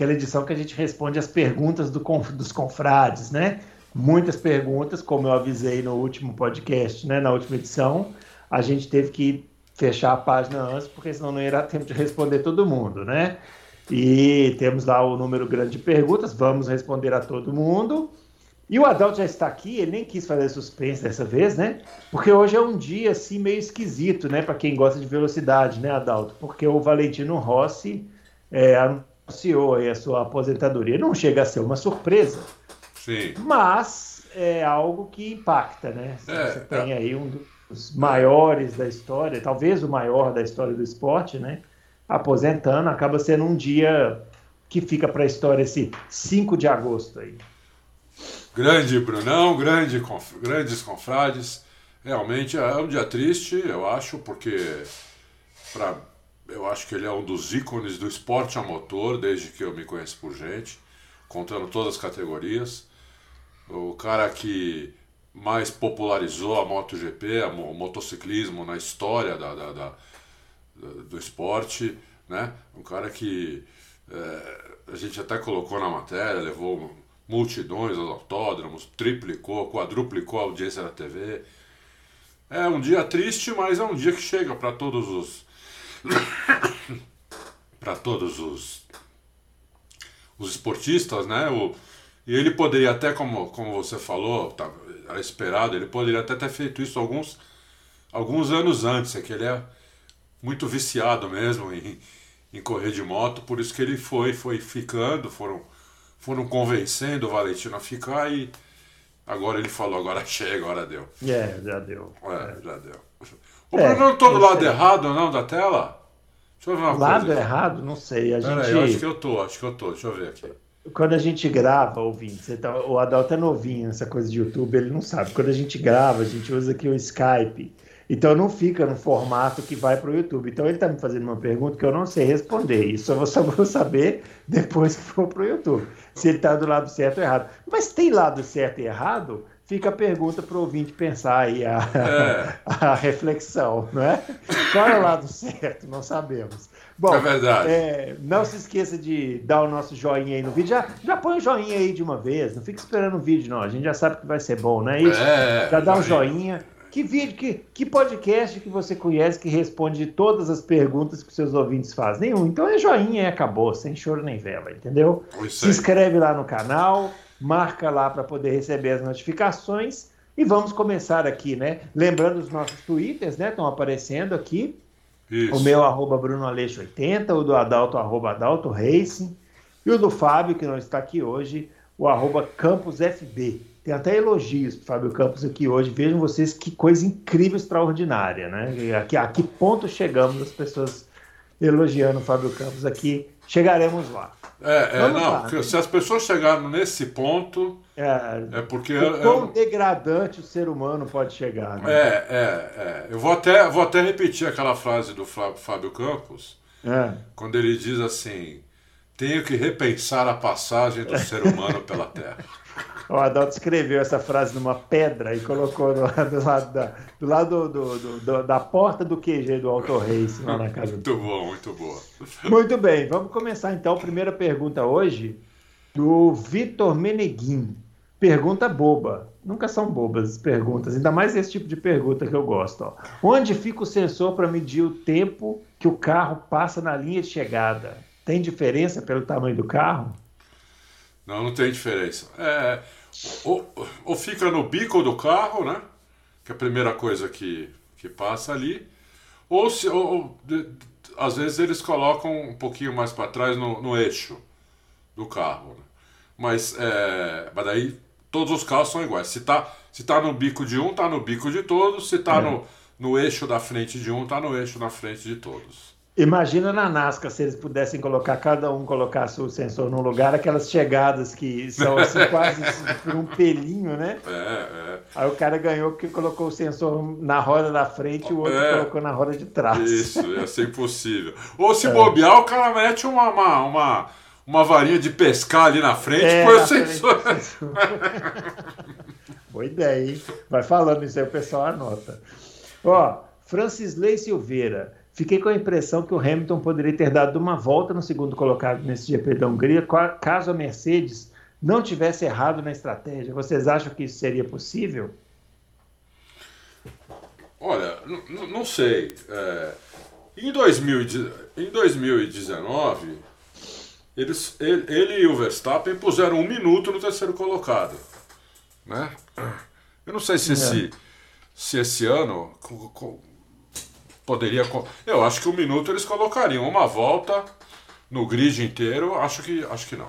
aquela edição que a gente responde as perguntas do, dos confrades, né? muitas perguntas, como eu avisei no último podcast, né, na última edição. A gente teve que fechar a página antes, porque senão não dar tempo de responder todo mundo, né? E temos lá o número grande de perguntas, vamos responder a todo mundo. E o Adalto já está aqui, ele nem quis fazer suspense dessa vez, né? Porque hoje é um dia assim meio esquisito, né? Para quem gosta de velocidade, né, Adalto? Porque o Valentino Rossi é, anunciou a sua aposentadoria. Não chega a ser uma surpresa, Sim. Mas é algo que impacta, né? É, Você tem aí um dos maiores da história, talvez o maior da história do esporte, né? Aposentando, acaba sendo um dia que fica para a história esse 5 de agosto aí. Grande Brunão, grande, conf, grandes confrades. Realmente é um dia triste, eu acho, porque pra, eu acho que ele é um dos ícones do esporte a motor, desde que eu me conheço por gente, contando todas as categorias o cara que mais popularizou a MotoGP, o motociclismo na história da, da, da, do esporte, né? Um cara que é, a gente até colocou na matéria, levou multidões aos autódromos, triplicou, quadruplicou a audiência da TV. É um dia triste, mas é um dia que chega para todos os para todos os os esportistas, né? O, e ele poderia até, como, como você falou, tá, era esperado, ele poderia até ter feito isso alguns, alguns anos antes, é que ele é muito viciado mesmo em, em correr de moto, por isso que ele foi, foi ficando, foram, foram convencendo o Valentino a ficar e agora ele falou, agora chega, agora deu. É, já deu. É, é. já deu. O é, Bruno não tô do lado errado não da tela? Deixa eu ver uma lado coisa. Lado errado? Não sei. A Pera gente... aí, acho que eu tô, acho que eu tô. Deixa eu ver aqui quando a gente grava, ouvinte, tá, o Adalto é novinho nessa coisa de YouTube, ele não sabe. Quando a gente grava, a gente usa aqui o Skype. Então não fica no formato que vai para o YouTube. Então ele está me fazendo uma pergunta que eu não sei responder. Isso eu vou saber depois que for para o YouTube. Se ele está do lado certo ou errado. Mas tem lado certo e errado? Fica a pergunta para o ouvinte pensar aí, a, é. a reflexão, não é? Qual é o lado certo? Não sabemos. Bom, é verdade. É, não se esqueça de dar o nosso joinha aí no vídeo. Já, já põe o joinha aí de uma vez. Não fica esperando o vídeo, não. A gente já sabe que vai ser bom, não é isso? É, já dá um joinha. Que vídeo, que, que podcast que você conhece que responde todas as perguntas que seus ouvintes fazem? Nenhum. Então é joinha e acabou, sem choro nem vela, entendeu? Se inscreve lá no canal, marca lá para poder receber as notificações. E vamos começar aqui, né? Lembrando os nossos twitters, né? Estão aparecendo aqui. Isso. O meu arroba Bruno Aleixo 80, o do Adalto arroba Adalto Racing e o do Fábio, que não está aqui hoje, o arroba Campos FB. Tem até elogios para Fábio Campos aqui hoje. Vejam vocês que coisa incrível, extraordinária, né? Aqui, a que ponto chegamos as pessoas elogiando o Fábio Campos aqui. Chegaremos lá. É, é não, lá, se as pessoas chegaram nesse ponto, é, é porque. O quão degradante o ser humano pode chegar. Né? É, é, é. Eu vou até, vou até repetir aquela frase do Fábio Campos, é. quando ele diz assim: tenho que repensar a passagem do ser humano pela Terra. O Adalto escreveu essa frase numa pedra e colocou do, do lado, da, do lado do, do, da porta do QG do Auto Race lá na casa. Muito bom, muito boa. Muito bem, vamos começar então. Primeira pergunta hoje do Vitor Meneguin. Pergunta boba. Nunca são bobas as perguntas, ainda mais esse tipo de pergunta que eu gosto. Ó. Onde fica o sensor para medir o tempo que o carro passa na linha de chegada? Tem diferença pelo tamanho do carro? Não, não tem diferença. É, ou, ou fica no bico do carro, né? Que é a primeira coisa que, que passa ali. Ou, se, ou, ou de, às vezes eles colocam um pouquinho mais para trás no, no, eixo do carro. Né? Mas, é, mas daí todos os carros são iguais. Se tá, se tá no bico de um, tá no bico de todos. Se tá é. no, no eixo da frente de um, tá no eixo da frente de todos. Imagina na NASCAR se eles pudessem colocar, cada um colocasse o sensor num lugar, aquelas chegadas que são assim, quase por um pelinho, né? É, é. Aí o cara ganhou porque colocou o sensor na roda da frente e o outro é. colocou na roda de trás. Isso, ia ser impossível. Ou se é. bobear, o cara mete uma, uma, uma, uma, varinha de pescar ali na frente é, põe o sensor. Boa ideia, hein? Vai falando isso aí, o pessoal anota. Ó, Francisley Silveira. Fiquei com a impressão que o Hamilton poderia ter dado uma volta no segundo colocado nesse GP da Hungria, caso a Mercedes não tivesse errado na estratégia. Vocês acham que isso seria possível? Olha, não sei. É, em, 2000, em 2019, eles, ele, ele, e o Verstappen puseram um minuto no terceiro colocado. Né? Eu não sei se, é. esse, se esse ano poderia. Eu acho que um minuto eles colocariam uma volta no grid inteiro. Acho que, acho que não.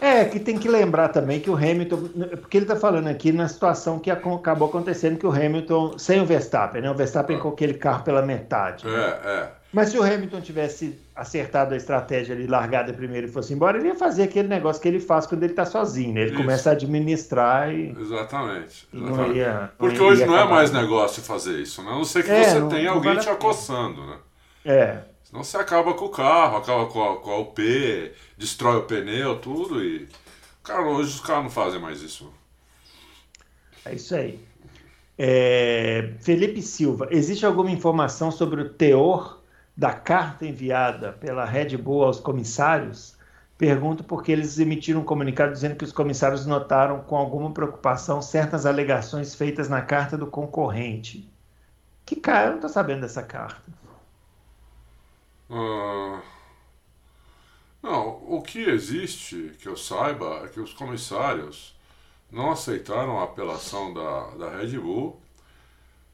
É, que tem que lembrar também que o Hamilton, porque ele está falando aqui na situação que acabou acontecendo que o Hamilton, sem o Verstappen, né? O Verstappen é. com aquele carro pela metade. É, né? é. Mas se o Hamilton tivesse acertado a estratégia ali, largada primeiro e fosse embora, ele ia fazer aquele negócio que ele faz quando ele está sozinho, né? Ele Isso. começa a administrar e. Exatamente. exatamente. Ia, não Porque hoje não é mais negócio fazer isso, né? A não ser que é, você não, tenha alguém te acossando, né? É. Senão você acaba com o carro, acaba com a, com a UP, destrói o pneu, tudo e. Cara, hoje os caras não fazem mais isso. É isso aí. É... Felipe Silva, existe alguma informação sobre o teor da carta enviada pela Red Bull aos comissários? Pergunto porque eles emitiram um comunicado dizendo que os comissários notaram com alguma preocupação certas alegações feitas na carta do concorrente. Que cara, eu não estou sabendo dessa carta. Uh, não, o que existe, que eu saiba, é que os comissários não aceitaram a apelação da, da Red Bull,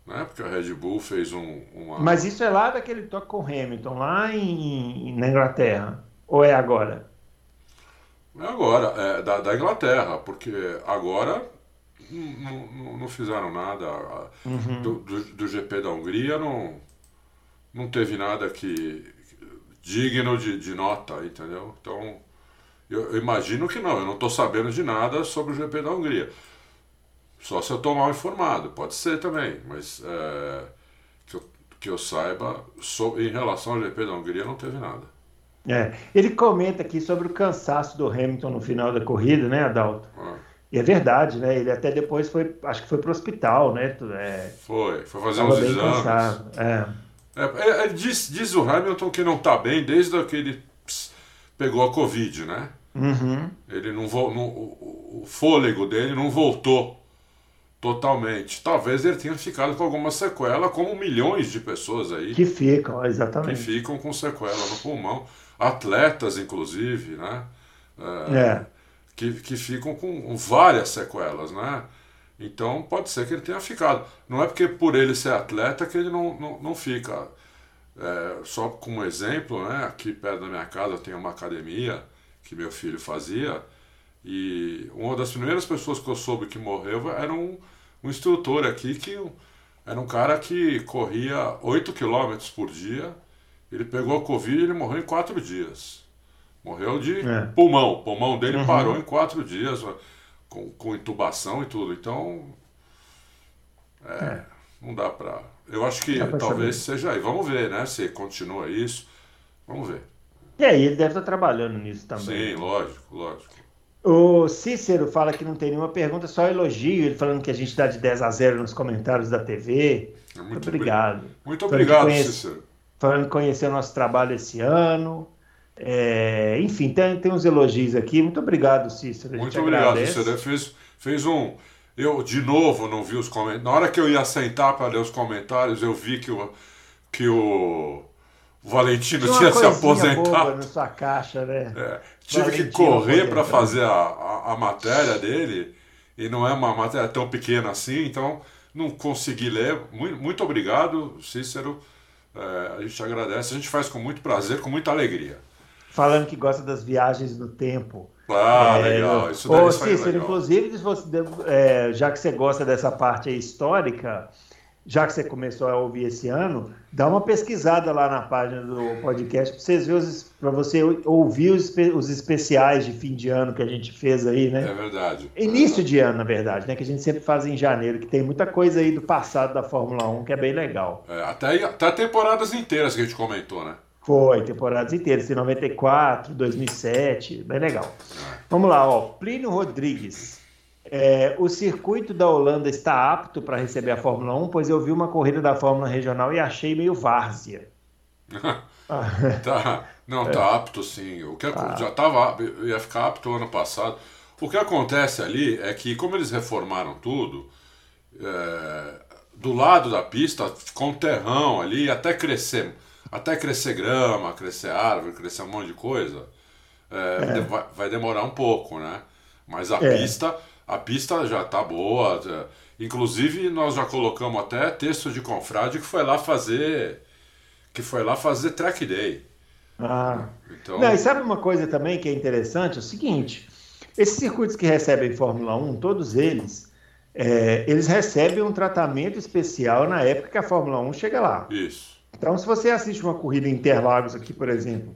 né? Porque a Red Bull fez um, uma. Mas isso é lá daquele toque com o Hamilton, lá em, na Inglaterra. Ou é agora? É agora, é da, da Inglaterra, porque agora não, não, não fizeram nada. Uhum. Do, do, do, GP da Hungria não, não teve nada que, digno de, de nota, entendeu? Então, eu, eu, imagino que não, eu não estou sabendo de nada sobre o GP da Hungria. Só se eu estou mal informado, pode ser também, mas é, que, eu, que eu saiba, so, em relação ao GP da Hungria não teve nada. É, ele comenta aqui sobre o cansaço do Hamilton no final da corrida, né, Adalto? Ah. E é verdade, né? Ele até depois foi, acho que foi para o hospital, né? É, foi, foi fazer uns exames. Cansado. É. É, é, é, diz, diz o Hamilton que não está bem desde que ele pegou a Covid, né? Uhum. Ele não, não o, o fôlego dele não voltou totalmente. Talvez ele tenha ficado com alguma sequela, como milhões de pessoas aí. Que ficam, exatamente. Que ficam com sequela no pulmão. Atletas, inclusive, né? É, é. Que, que ficam com várias sequelas, né? Então pode ser que ele tenha ficado. Não é porque por ele ser atleta que ele não, não, não fica. É, só como exemplo, né, aqui perto da minha casa tem uma academia que meu filho fazia e uma das primeiras pessoas que eu soube que morreu era um, um instrutor aqui que era um cara que corria 8 km por dia. Ele pegou a Covid e ele morreu em 4 dias. Morreu de é. pulmão. O pulmão dele uhum. parou em 4 dias com, com intubação e tudo. Então, é, é. não dá para. Eu acho que talvez saber. seja aí. Vamos ver, né? Se continua isso. Vamos ver. E aí, ele deve estar trabalhando nisso também. Sim, lógico, lógico. O Cícero fala que não tem nenhuma pergunta, só elogio, ele falando que a gente dá de 10 a 0 nos comentários da TV. É muito, muito obrigado. Muito obrigado, conhece, Cícero. Falando que conheceu o nosso trabalho esse ano. É, enfim, tem, tem uns elogios aqui. Muito obrigado, Cícero. Muito obrigado, Cícero. Fez, fez um. Eu, de novo, não vi os comentários. Na hora que eu ia sentar para ler os comentários, eu vi que o, que o Valentino tinha, tinha se aposentado. na sua caixa, né? É, tive Valentino que correr para fazer a, a, a, matéria dele, e não é uma matéria tão pequena assim, então não consegui ler. Muito, muito obrigado, Cícero. É, a gente agradece, a gente faz com muito prazer, com muita alegria falando que gosta das viagens no tempo. Ah, é, legal. Isso daí Cícero, inclusive, você, é, já que você gosta dessa parte histórica, já que você começou a ouvir esse ano, dá uma pesquisada lá na página do podcast para vocês verem para você ouvir os, os, especiais de fim de ano que a gente fez aí, né? É verdade. Início de ano, na verdade, né? Que a gente sempre faz em janeiro, que tem muita coisa aí do passado da Fórmula 1 que é bem legal. É, até, até temporadas inteiras que a gente comentou, né? Foi, temporadas inteiras, em 94, 2007, bem legal. É. Vamos lá, ó. Plínio Rodrigues. É, o circuito da Holanda está apto para receber a Fórmula 1, pois eu vi uma corrida da Fórmula Regional e achei meio várzea. tá, não, tá é. apto sim. O que ah. já estava ia ficar apto ano passado. O que acontece ali é que, como eles reformaram tudo, é, do lado da pista ficou um terrão ali, até crescer, até crescer grama, crescer árvore, crescer um monte de coisa, é, é. vai, vai, demorar um pouco, né? Mas a é. pista a pista já está boa. Inclusive, nós já colocamos até texto de confrade que foi lá fazer. Que foi lá fazer track day. Ah. Então... Não, e sabe uma coisa também que é interessante? É o seguinte: esses circuitos que recebem Fórmula 1, todos eles, é, eles recebem um tratamento especial na época que a Fórmula 1 chega lá. Isso. Então, se você assiste uma corrida em Interlagos aqui, por exemplo,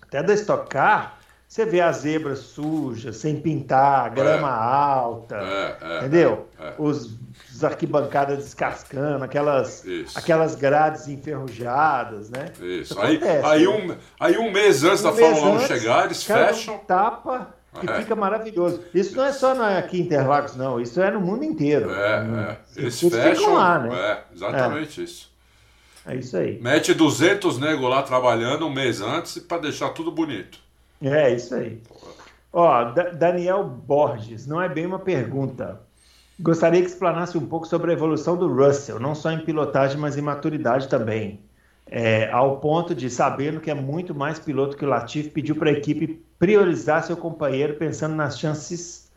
até da Stock Car, você vê a zebra suja, sem pintar, grama é. alta, é, é, entendeu? É, é. Os, os, arquibancadas descascando, aquelas, aquelas grades enferrujadas, né? Isso. Isso aí, acontece, aí, né? um, aí um mês antes um da Fórmula 1 chegar, eles fecham. Um tapa e é. fica maravilhoso. Isso não é só aqui em Interlagos, não. Isso é no mundo inteiro. É, é. Eles fecham. lá, né? É, exatamente isso. É isso aí. Mete 200 nego lá trabalhando um mês antes para deixar tudo bonito. É, isso aí. Ó, Daniel Borges, não é bem uma pergunta. Gostaria que explanasse um pouco sobre a evolução do Russell, não só em pilotagem, mas em maturidade também. É, ao ponto de, sabendo que é muito mais piloto que o Latifi, pediu para a equipe priorizar seu companheiro pensando nas chances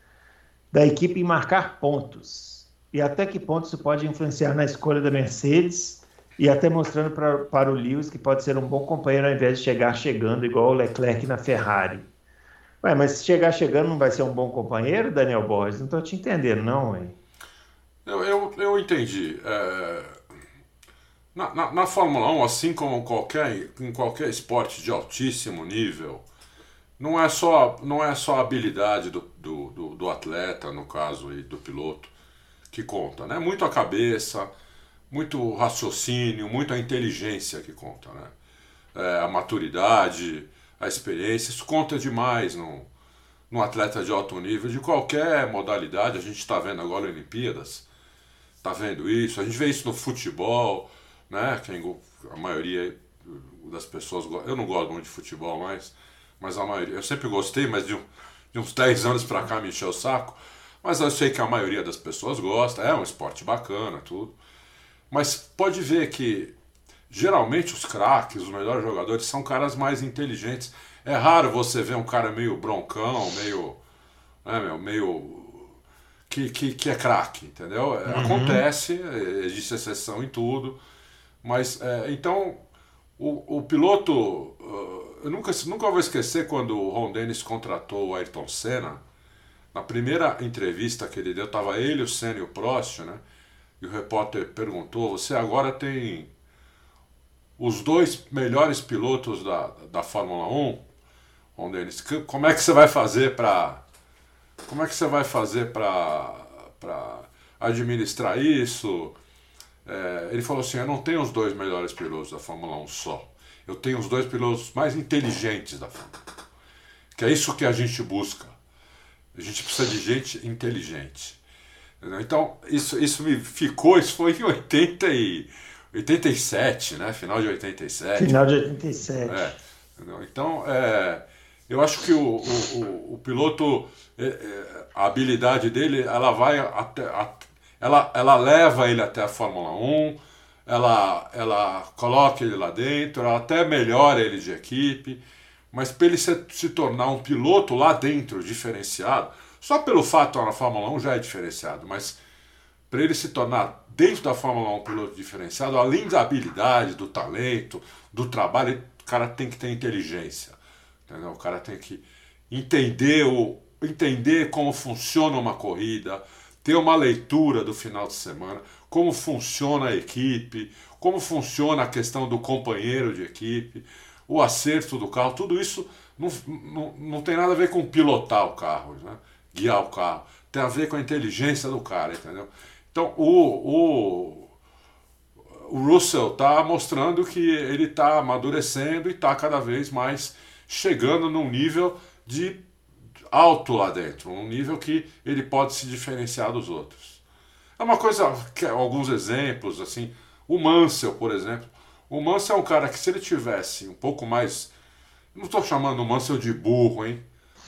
da equipe em marcar pontos. E até que ponto isso pode influenciar na escolha da Mercedes e até mostrando pra, para o Lewis que pode ser um bom companheiro ao invés de chegar chegando igual o Leclerc na Ferrari. Ué, mas se chegar chegando não vai ser um bom companheiro, Daniel Borges? Não estou te entendendo, não, ué. Eu, eu, eu entendi. É... Na, na, na, Fórmula 1, assim como qualquer, em qualquer esporte de altíssimo nível, não é só, não é só a habilidade do, do, do, do atleta, no caso aí, do piloto, que conta. Né? Muito a cabeça, muito raciocínio, muita inteligência que conta, né? É, a maturidade, a experiência, isso conta demais no, no atleta de alto nível, de qualquer modalidade. A gente está vendo agora Olimpíadas, está vendo isso, a gente vê isso no futebol, né? Quem, a maioria das pessoas, eu não gosto muito de futebol mais, mas a maioria, eu sempre gostei, mas de, de uns 10 anos para cá me encheu o saco, mas eu sei que a maioria das pessoas gosta, é um esporte bacana, tudo. Mas pode ver que geralmente os craques, os melhores jogadores, são caras mais inteligentes. É raro você ver um cara meio broncão, meio. Né, meu, meio. Que, que, que é craque, entendeu? É, uhum. Acontece, existe exceção em tudo. Mas é, então o, o piloto. Uh, eu nunca, nunca vou esquecer quando o Ron Dennis contratou o Ayrton Senna. Na primeira entrevista que ele deu, estava ele, o Senna e o Prost, né? E o repórter perguntou: Você agora tem os dois melhores pilotos da, da Fórmula 1, onde eles, como é que você vai fazer para como é que você vai fazer para administrar isso? É, ele falou assim: Eu não tenho os dois melhores pilotos da Fórmula 1 só. Eu tenho os dois pilotos mais inteligentes da Fórmula 1. Que é isso que a gente busca. A gente precisa de gente inteligente. Então, isso, isso me ficou, isso foi em 80 e, 87, né? Final de 87. Final de 87. É, então, é, eu acho que o, o, o piloto, é, é, a habilidade dele, ela vai até. A, ela, ela leva ele até a Fórmula 1, ela, ela coloca ele lá dentro, ela até melhora ele de equipe, mas para ele se, se tornar um piloto lá dentro, diferenciado, só pelo fato na Fórmula 1 já é diferenciado, mas para ele se tornar dentro da Fórmula 1 um piloto diferenciado, além da habilidade, do talento, do trabalho, o cara tem que ter inteligência. Entendeu? O cara tem que entender o entender como funciona uma corrida, ter uma leitura do final de semana, como funciona a equipe, como funciona a questão do companheiro de equipe, o acerto do carro, tudo isso não, não, não tem nada a ver com pilotar o carro, né? Guiar o carro. Tem a ver com a inteligência do cara, entendeu? Então o, o, o Russell está mostrando que ele está amadurecendo e está cada vez mais chegando num nível de alto lá dentro, um nível que ele pode se diferenciar dos outros. É uma coisa, alguns exemplos, assim, o Mansell, por exemplo. O Mansell é um cara que se ele tivesse um pouco mais não estou chamando o Mansell de burro, hein?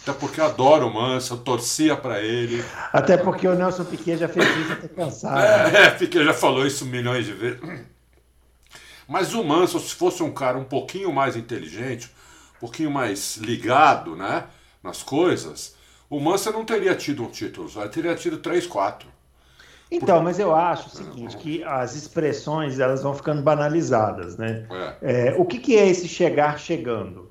Até porque eu adoro o Mansell, torcia para ele. Até porque o Nelson Piquet já fez isso até cansado. É, né? é, Piquet já falou isso milhões de vezes. Mas o Mansell, se fosse um cara um pouquinho mais inteligente, um pouquinho mais ligado, né, nas coisas, o Mansell não teria tido um título, só teria tido três, quatro. Então, mas eu acho o seguinte, que as expressões elas vão ficando banalizadas, né? É. É, o que, que é esse chegar chegando?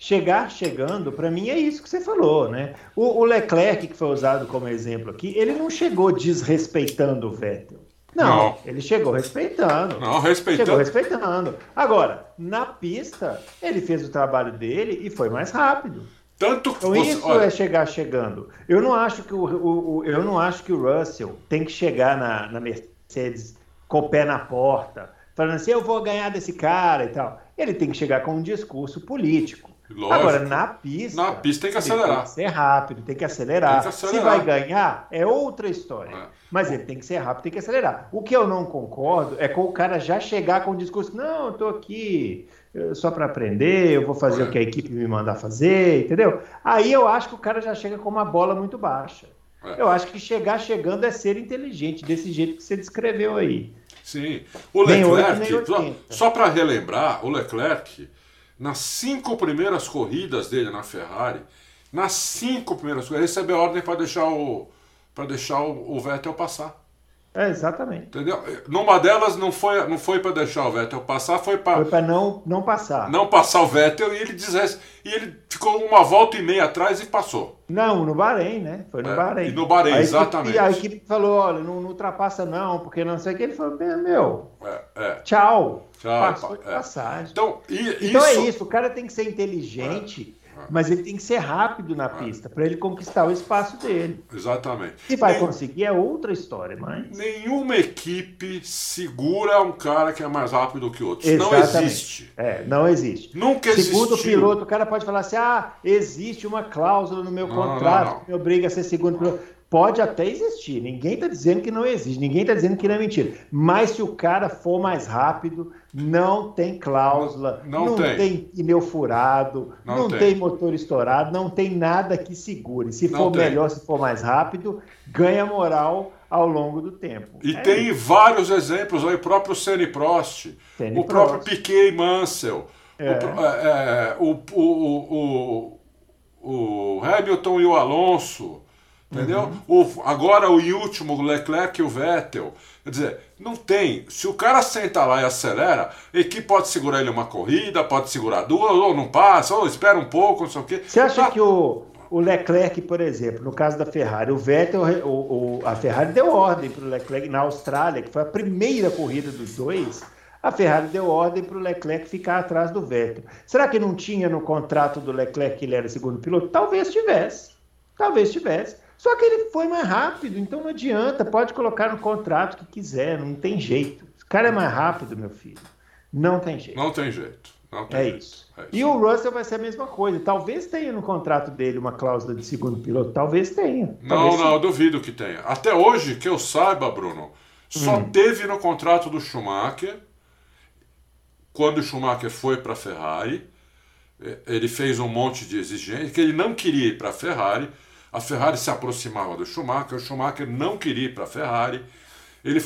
Chegar chegando, para mim é isso que você falou, né? O, o, Leclerc, que foi usado como exemplo aqui, ele não chegou desrespeitando o Vettel. Não, não. ele chegou respeitando. Não, respeitando. Chegou respeitando. Agora, na pista, ele fez o trabalho dele e foi mais rápido. Tanto que então, você, isso olha... é chegar chegando. Eu não acho que o, o, o, eu não acho que o Russell tem que chegar na, na Mercedes com o pé na porta, falando assim, eu vou ganhar desse cara e tal. Ele tem que chegar com um discurso político. Lógico. Agora, na pista. Na pista tem que acelerar. Tem que ser rápido, tem que acelerar. Tem que acelerar. Se vai ganhar, é outra história. É. Mas ele tem que ser rápido, tem que acelerar. O que eu não concordo é com o cara já chegar com o discurso: não, eu tô aqui só para aprender, eu vou fazer é. o que a equipe me mandar fazer, entendeu? Aí eu acho que o cara já chega com uma bola muito baixa. É. Eu acho que chegar chegando é ser inteligente, desse jeito que você descreveu aí. Sim. O Leclerc, 8, só, só para relembrar, o Leclerc nas cinco primeiras corridas dele na Ferrari, nas cinco primeiras corridas, recebeu ordem para deixar o para deixar o, o Vettel passar. É, exatamente. Entendeu? Numa delas não foi, não foi para deixar o Vettel passar, foi para. Foi para não, não passar. Não passar o Vettel e ele diz, e ele ficou uma volta e meia atrás e passou. Não, no Bahrein, né? Foi no é, Bahrein. E no Bahrein, a exatamente. Equipe, a equipe falou: olha, não, não, ultrapassa não, porque não sei o que. Ele falou: meu, é, é. tchau. Tchau. Passou de é. passagem. Então, e, então é isso... é isso, o cara tem que ser inteligente mas ele tem que ser rápido na pista para ele conquistar o espaço dele. Exatamente. Se vai Nem... conseguir é outra história, mas. Nenhuma equipe segura um cara que é mais rápido que outro. Não existe. É, não existe. Nunca existiu. Segundo o piloto, o cara pode falar assim: ah, existe uma cláusula no meu não, contrato não, não. que me obriga a ser segundo piloto. Pode até existir, ninguém está dizendo que não existe, ninguém está dizendo que não é mentira. Mas se o cara for mais rápido, não tem cláusula, não, não, não tem. tem. pneu furado, não, não tem. tem. motor estourado, não tem nada que segure. Se for tem. melhor, se for mais rápido, ganha moral ao longo do tempo. E é tem isso. vários exemplos aí, o próprio Senna Prost, o Prost. próprio Piquet e Mansell, é. O, é, é o, o, o, o Hamilton e o Alonso. Entendeu? Uhum. O, agora o último, o Leclerc e o Vettel. Quer dizer, não tem. Se o cara senta lá e acelera, a equipe pode segurar ele uma corrida, pode segurar duas, ou não passa, ou espera um pouco, não sei o quê. Você acha tá. que o, o Leclerc, por exemplo, no caso da Ferrari, o Vettel, o, o a Ferrari deu ordem para o Leclerc na Austrália, que foi a primeira corrida dos dois. A Ferrari deu ordem para o Leclerc ficar atrás do Vettel. Será que não tinha no contrato do Leclerc que ele era segundo piloto? Talvez tivesse. Talvez tivesse. Só que ele foi mais rápido, então não adianta, pode colocar no contrato que quiser, não tem jeito. O cara é mais rápido, meu filho. Não tem jeito. Não tem jeito. Não tem é, jeito. Isso. é isso. E o Russell vai ser a mesma coisa. Talvez tenha no contrato dele uma cláusula de segundo piloto. Talvez tenha. Talvez não, não, eu duvido que tenha. Até hoje, que eu saiba, Bruno, só hum. teve no contrato do Schumacher, quando o Schumacher foi para a Ferrari, ele fez um monte de exigências, que ele não queria ir para a Ferrari a Ferrari se aproximava do Schumacher, o Schumacher não queria ir para a Ferrari. Ele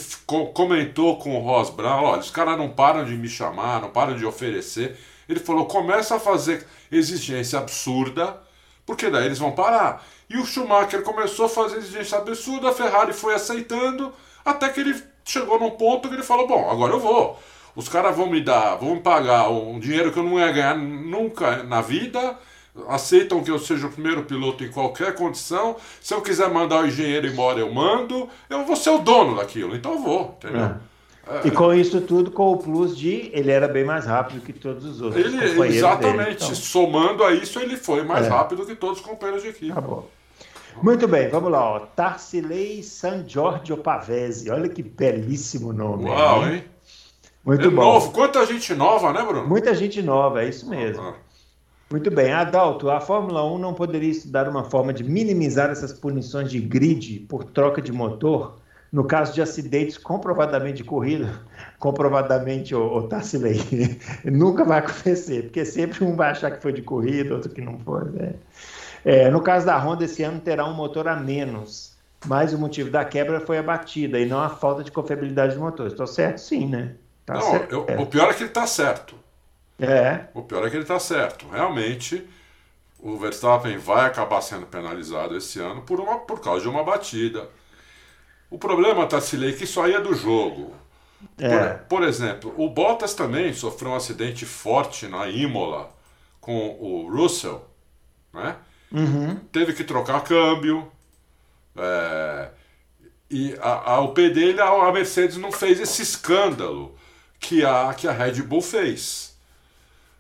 comentou com o Ross Brown: olha, os caras não param de me chamar, não param de oferecer. Ele falou: começa a fazer exigência absurda, porque daí eles vão parar. E o Schumacher começou a fazer exigência absurda, a Ferrari foi aceitando, até que ele chegou num ponto que ele falou: bom, agora eu vou. Os caras vão me dar, vão me pagar um dinheiro que eu não ia ganhar nunca na vida aceitam que eu seja o primeiro piloto em qualquer condição. Se eu quiser mandar o engenheiro embora, eu mando. Eu vou ser o dono daquilo, então eu vou, entendeu? É. E com isso tudo, com o plus de ele era bem mais rápido que todos os outros. Ele, exatamente. Dele, então. Somando a isso, ele foi mais é. rápido que todos os companheiros de equipe. Tá bom. Muito bem, vamos lá. Ó. Tarsilei San Giorgio Pavese. Olha que belíssimo nome. Uau, hein? Muito é bom. Novo. Quanta gente nova, né, Bruno? Muita gente nova, é isso mesmo. Ah. Muito bem. Adalto, a Fórmula 1 não poderia estudar uma forma de minimizar essas punições de grid por troca de motor no caso de acidentes comprovadamente de corrida, comprovadamente, o, Tassilei, nunca vai acontecer, porque sempre um vai achar que foi de corrida, outro que não foi. Né? É, no caso da Honda, esse ano terá um motor a menos, mas o motivo da quebra foi a batida e não a falta de confiabilidade do motor. Estou certo? Sim, né? Tá não, certo. Eu, o pior é que ele está certo. É. O pior é que ele está certo. Realmente, o Verstappen vai acabar sendo penalizado esse ano por, uma, por causa de uma batida o problema, Tassilei, é que isso aí é do jogo. É. Por, por, exemplo, o Bottas também sofreu um acidente forte na Imola com o Russell, né? Uhum. Teve que trocar câmbio. É, e a, a, o P dele, a, a Mercedes não fez esse escândalo que a, que a Red Bull fez.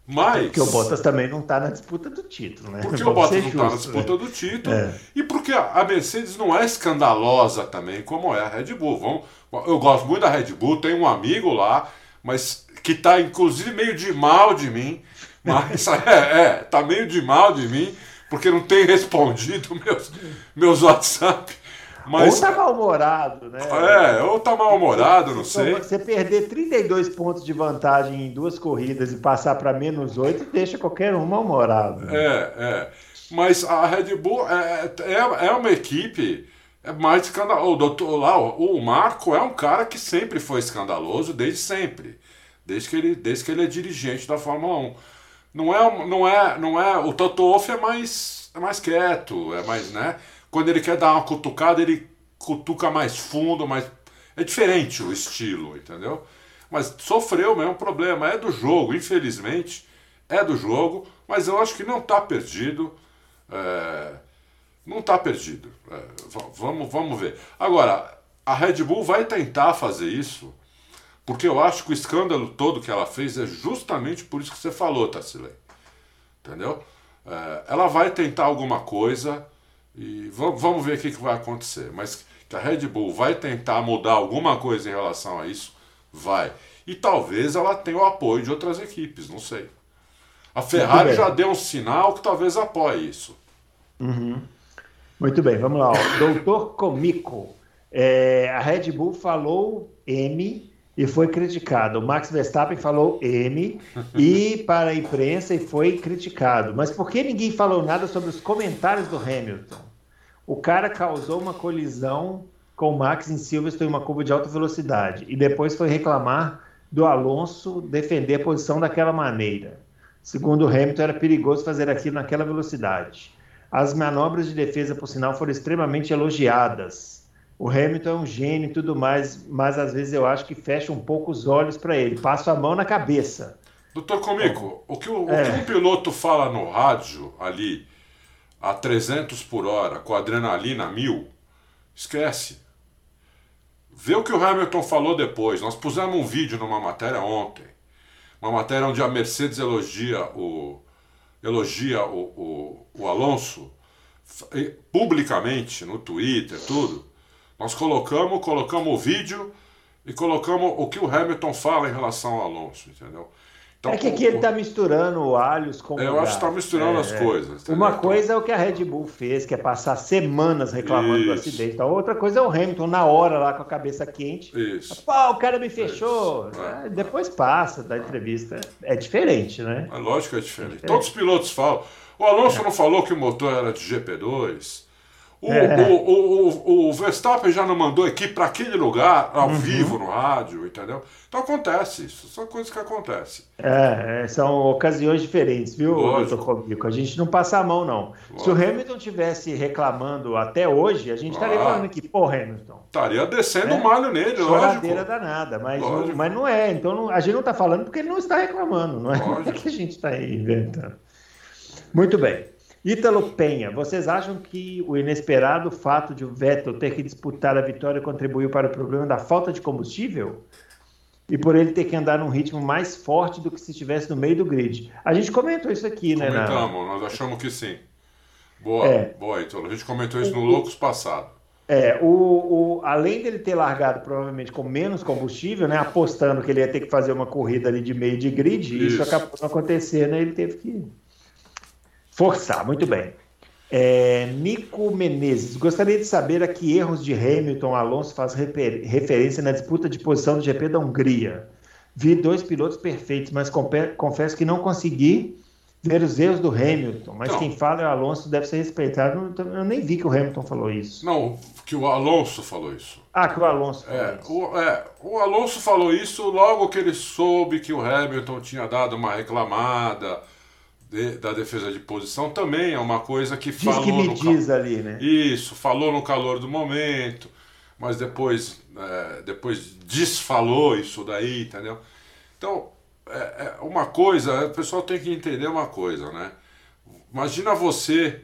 Mas. Porque o Bottas também não está na disputa do título, né? Porque o Bottas não está na disputa né? do título. É. E porque a Mercedes não é escandalosa também, como é a Red Bull. Vamos, eu gosto muito da Red Bull, tenho um amigo lá, mas que está inclusive meio de mal de mim. Mas é, é, tá meio de mal de mim, porque não tem respondido meus, meus WhatsApp. Mas, ou tá mal-humorado, né? É, ou tá mal-humorado, não sei. Você perder 32 pontos de vantagem em duas corridas e passar para menos 8 deixa qualquer um mal-humorado. Né? É, é. Mas a Red Bull é, é, é uma equipe é mais escandalosa. O, doutor, lá, o Marco é um cara que sempre foi escandaloso, desde sempre. Desde que ele, desde que ele é dirigente da Fórmula 1. Não é, não é, não é, o Toto Wolff é mais, é mais quieto, é mais, né? Quando ele quer dar uma cutucada, ele cutuca mais fundo, mais. É diferente o estilo, entendeu? Mas sofreu mesmo problema. É do jogo, infelizmente. É do jogo, mas eu acho que não está perdido. É... Não está perdido. É... Vamos, vamos ver. Agora, a Red Bull vai tentar fazer isso, porque eu acho que o escândalo todo que ela fez é justamente por isso que você falou, Tassilei. Entendeu? É... Ela vai tentar alguma coisa e vamos ver o que, vai acontecer. Mas que a Red Bull vai tentar mudar alguma coisa em relação a isso, vai. E talvez ela tenha o apoio de outras equipes, não sei. A Ferrari já deu um sinal que talvez apoie isso. Uhum. Muito bem, vamos lá. Ó. Doutor Comico. É, a Red Bull falou M e foi criticado. O Max Verstappen falou M e para a imprensa e foi criticado. Mas por que ninguém falou nada sobre os comentários do Hamilton? O cara causou uma colisão com o Max em Silverstone em uma curva de alta velocidade e depois foi reclamar do Alonso defender a posição daquela maneira. Segundo Hamilton, era perigoso fazer aquilo naquela velocidade. As manobras de defesa, por sinal, foram extremamente elogiadas o Hamilton é um gênio e tudo mais, mas às vezes eu acho que fecha um pouco os olhos para ele, passa a mão na cabeça. Doutor Comico, o que o, é. o que um piloto fala no rádio ali a 300 por hora, com adrenalina mil, esquece. Vê o que o Hamilton falou depois. Nós pusemos um vídeo numa matéria ontem, uma matéria onde a Mercedes elogia o elogia o, o, o Alonso publicamente no Twitter, tudo. Nós colocamos, colocamos o vídeo e colocamos o que o Hamilton fala em relação ao Alonso, entendeu? Então, é que aqui o, ele está misturando alhos com. É, eu acho que está misturando é, as coisas. Entendeu? Uma coisa é o que a Red Bull fez, que é passar semanas reclamando Isso. do acidente. A outra coisa é o Hamilton, na hora, lá com a cabeça quente. Isso. Pô, o cara me fechou. É. Depois passa da entrevista. É diferente, né? É lógico que é diferente. É diferente. Todos os pilotos falam. O Alonso não falou que o motor era de GP2. O, é. o, o, o, Verstappen já não mandou equipe para aquele lugar, ao uhum. vivo, no rádio, entendeu? Então acontece isso, são coisas que acontecem. É, é são ocasiões diferentes, viu, doutor Comico? A gente não passa a mão, não. Lógico. Se o Hamilton tivesse reclamando até hoje, a gente estaria ah. falando aqui, pô, Hamilton. Estaria descendo o é? malho nele, Choradeira lógico. danada, mas, mas não é. Então não, a gente não está falando porque ele não está reclamando, não é, não é que a gente está inventando. Muito bem. Ítalo Penha, vocês acham que o inesperado fato de o Vettel ter que disputar a vitória contribuiu para o problema da falta de combustível? E por ele ter que andar num ritmo mais forte do que se estivesse no meio do grid. A gente comentou isso aqui, né? Comentamos, na... nós achamos que sim. Boa, é. boa, Ítalo. A gente comentou isso no Loucos passado. É, o, o, além dele ter largado provavelmente com menos combustível, né, apostando que ele ia ter que fazer uma corrida ali de meio de grid, isso, isso acabou não acontecendo, né, ele teve que forçar. Muito bem. É, Nico Menezes, gostaria de saber a que erros de Hamilton Alonso faz refer, referência na disputa de posição do GP da Hungria. Vi dois pilotos perfeitos, mas confesso que não consegui ver os erros do Hamilton, mas não. quem fala é o Alonso, deve ser respeitado. Eu nem vi que o Hamilton falou isso. Não, que o Alonso falou isso. Ah, que o Alonso falou é, isso. O, é, o Alonso falou isso logo que ele soube que o Hamilton tinha dado uma reclamada de, da defesa de posição. Também é uma coisa que diz falou. que me diz ali, né? Isso, falou no calor do momento, mas depois, é, depois desfalou isso daí, entendeu? Então, é, é uma coisa, o pessoal tem que entender uma coisa, né? Imagina você,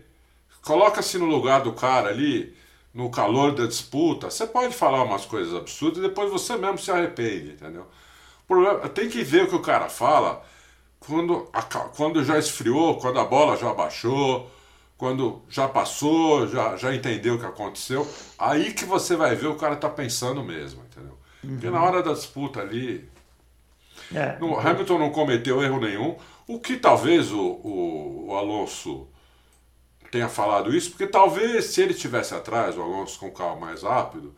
coloca-se no lugar do cara ali, no calor da disputa, você pode falar umas coisas absurdas e depois você mesmo se arrepende, entendeu? Tem que ver o que o cara fala quando, a, quando já esfriou, quando a bola já baixou, quando já passou, já, já entendeu o que aconteceu, aí que você vai ver o cara tá pensando mesmo, entendeu? Porque uhum. na hora da disputa ali, é. No, Hamilton não cometeu erro nenhum. O que talvez o, o, o, Alonso tenha falado isso, porque talvez se ele tivesse atrás, o Alonso com o carro mais rápido,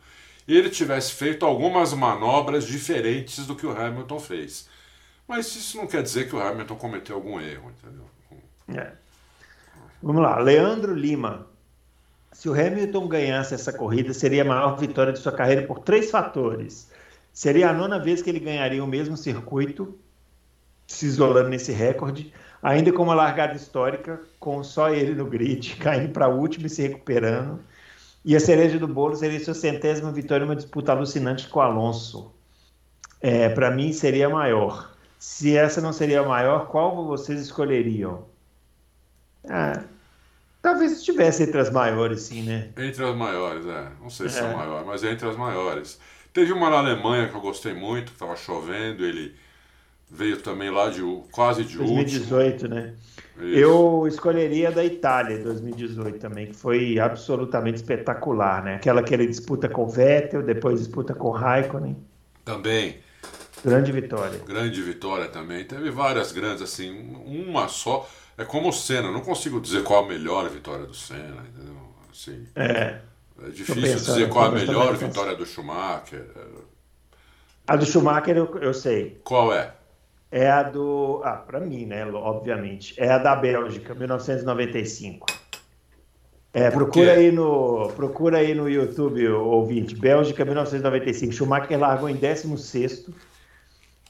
ele tivesse feito algumas manobras diferentes do que o Hamilton fez. Mas isso não quer dizer que o Hamilton cometeu algum erro, entendeu? É. Vamos lá, Leandro Lima. Se o Hamilton ganhasse essa corrida, seria a maior vitória de sua carreira por três fatores. Seria a nona vez que ele ganharia o mesmo circuito, se isolando nesse recorde, ainda com uma largada histórica, com só ele no grid, caindo para a última e se recuperando. E a cereja do bolo seria sua centésima vitória, uma disputa alucinante com o Alonso. É, para mim seria a maior. Se essa não seria a maior, qual vocês escolheriam? Ah, talvez estivesse entre as maiores, sim, né? Entre as maiores, é. Não sei se é. são maiores, mas entre as maiores. Teve uma na Alemanha que eu gostei muito, que estava chovendo, ele veio também lá de quase de 2018, último. né? Isso. Eu escolheria da Itália 2018 também, que foi absolutamente espetacular, né? Aquela que ele disputa com o Vettel, depois disputa com o Raikkonen. Também. Grande vitória. Grande vitória também. Teve várias grandes, assim, uma só. É como o Senna, não consigo dizer qual a melhor vitória do Senna, entendeu? Assim, é. É difícil dizer qual a melhor vitória do Schumacher. A do Schumacher eu, eu sei. Qual é? É a do. Ah, para mim, né? Obviamente. É a da Bélgica, 1995. É, procura aí, no, procura aí no YouTube, ouvinte. Bélgica, 1995. Schumacher largou em 16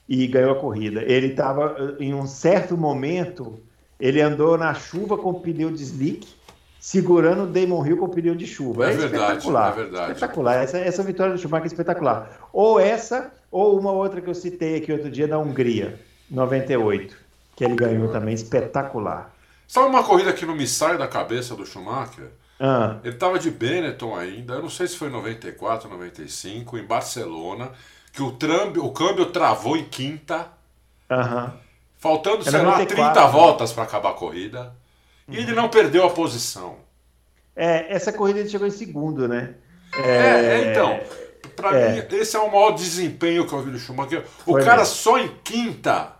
e ganhou a corrida. Ele estava, em um certo momento, ele andou na chuva com pneu de slick segurando o Damon Hill com o pneu de chuva. É, é verdade, espetacular. É verdade. Espetacular. Essa, essa vitória do Schumacher é espetacular. Ou essa, ou uma outra que eu citei aqui outro dia da Hungria, 98, que ele ganhou também, espetacular. Sabe uma corrida que não me sai da cabeça do Schumacher? Ah. Ele estava de Benetton ainda, eu não sei se foi 94, 95, em Barcelona, que o, trambi, o câmbio travou em quinta, uhum. faltando, sei 94, lá, 30 né? voltas para acabar a corrida. E ele não perdeu a posição. É, essa corrida ele chegou em segundo, né? É, é então. Para é. mim, esse é o maior desempenho que eu vi do Schumacher. O Foi cara mesmo. só em quinta.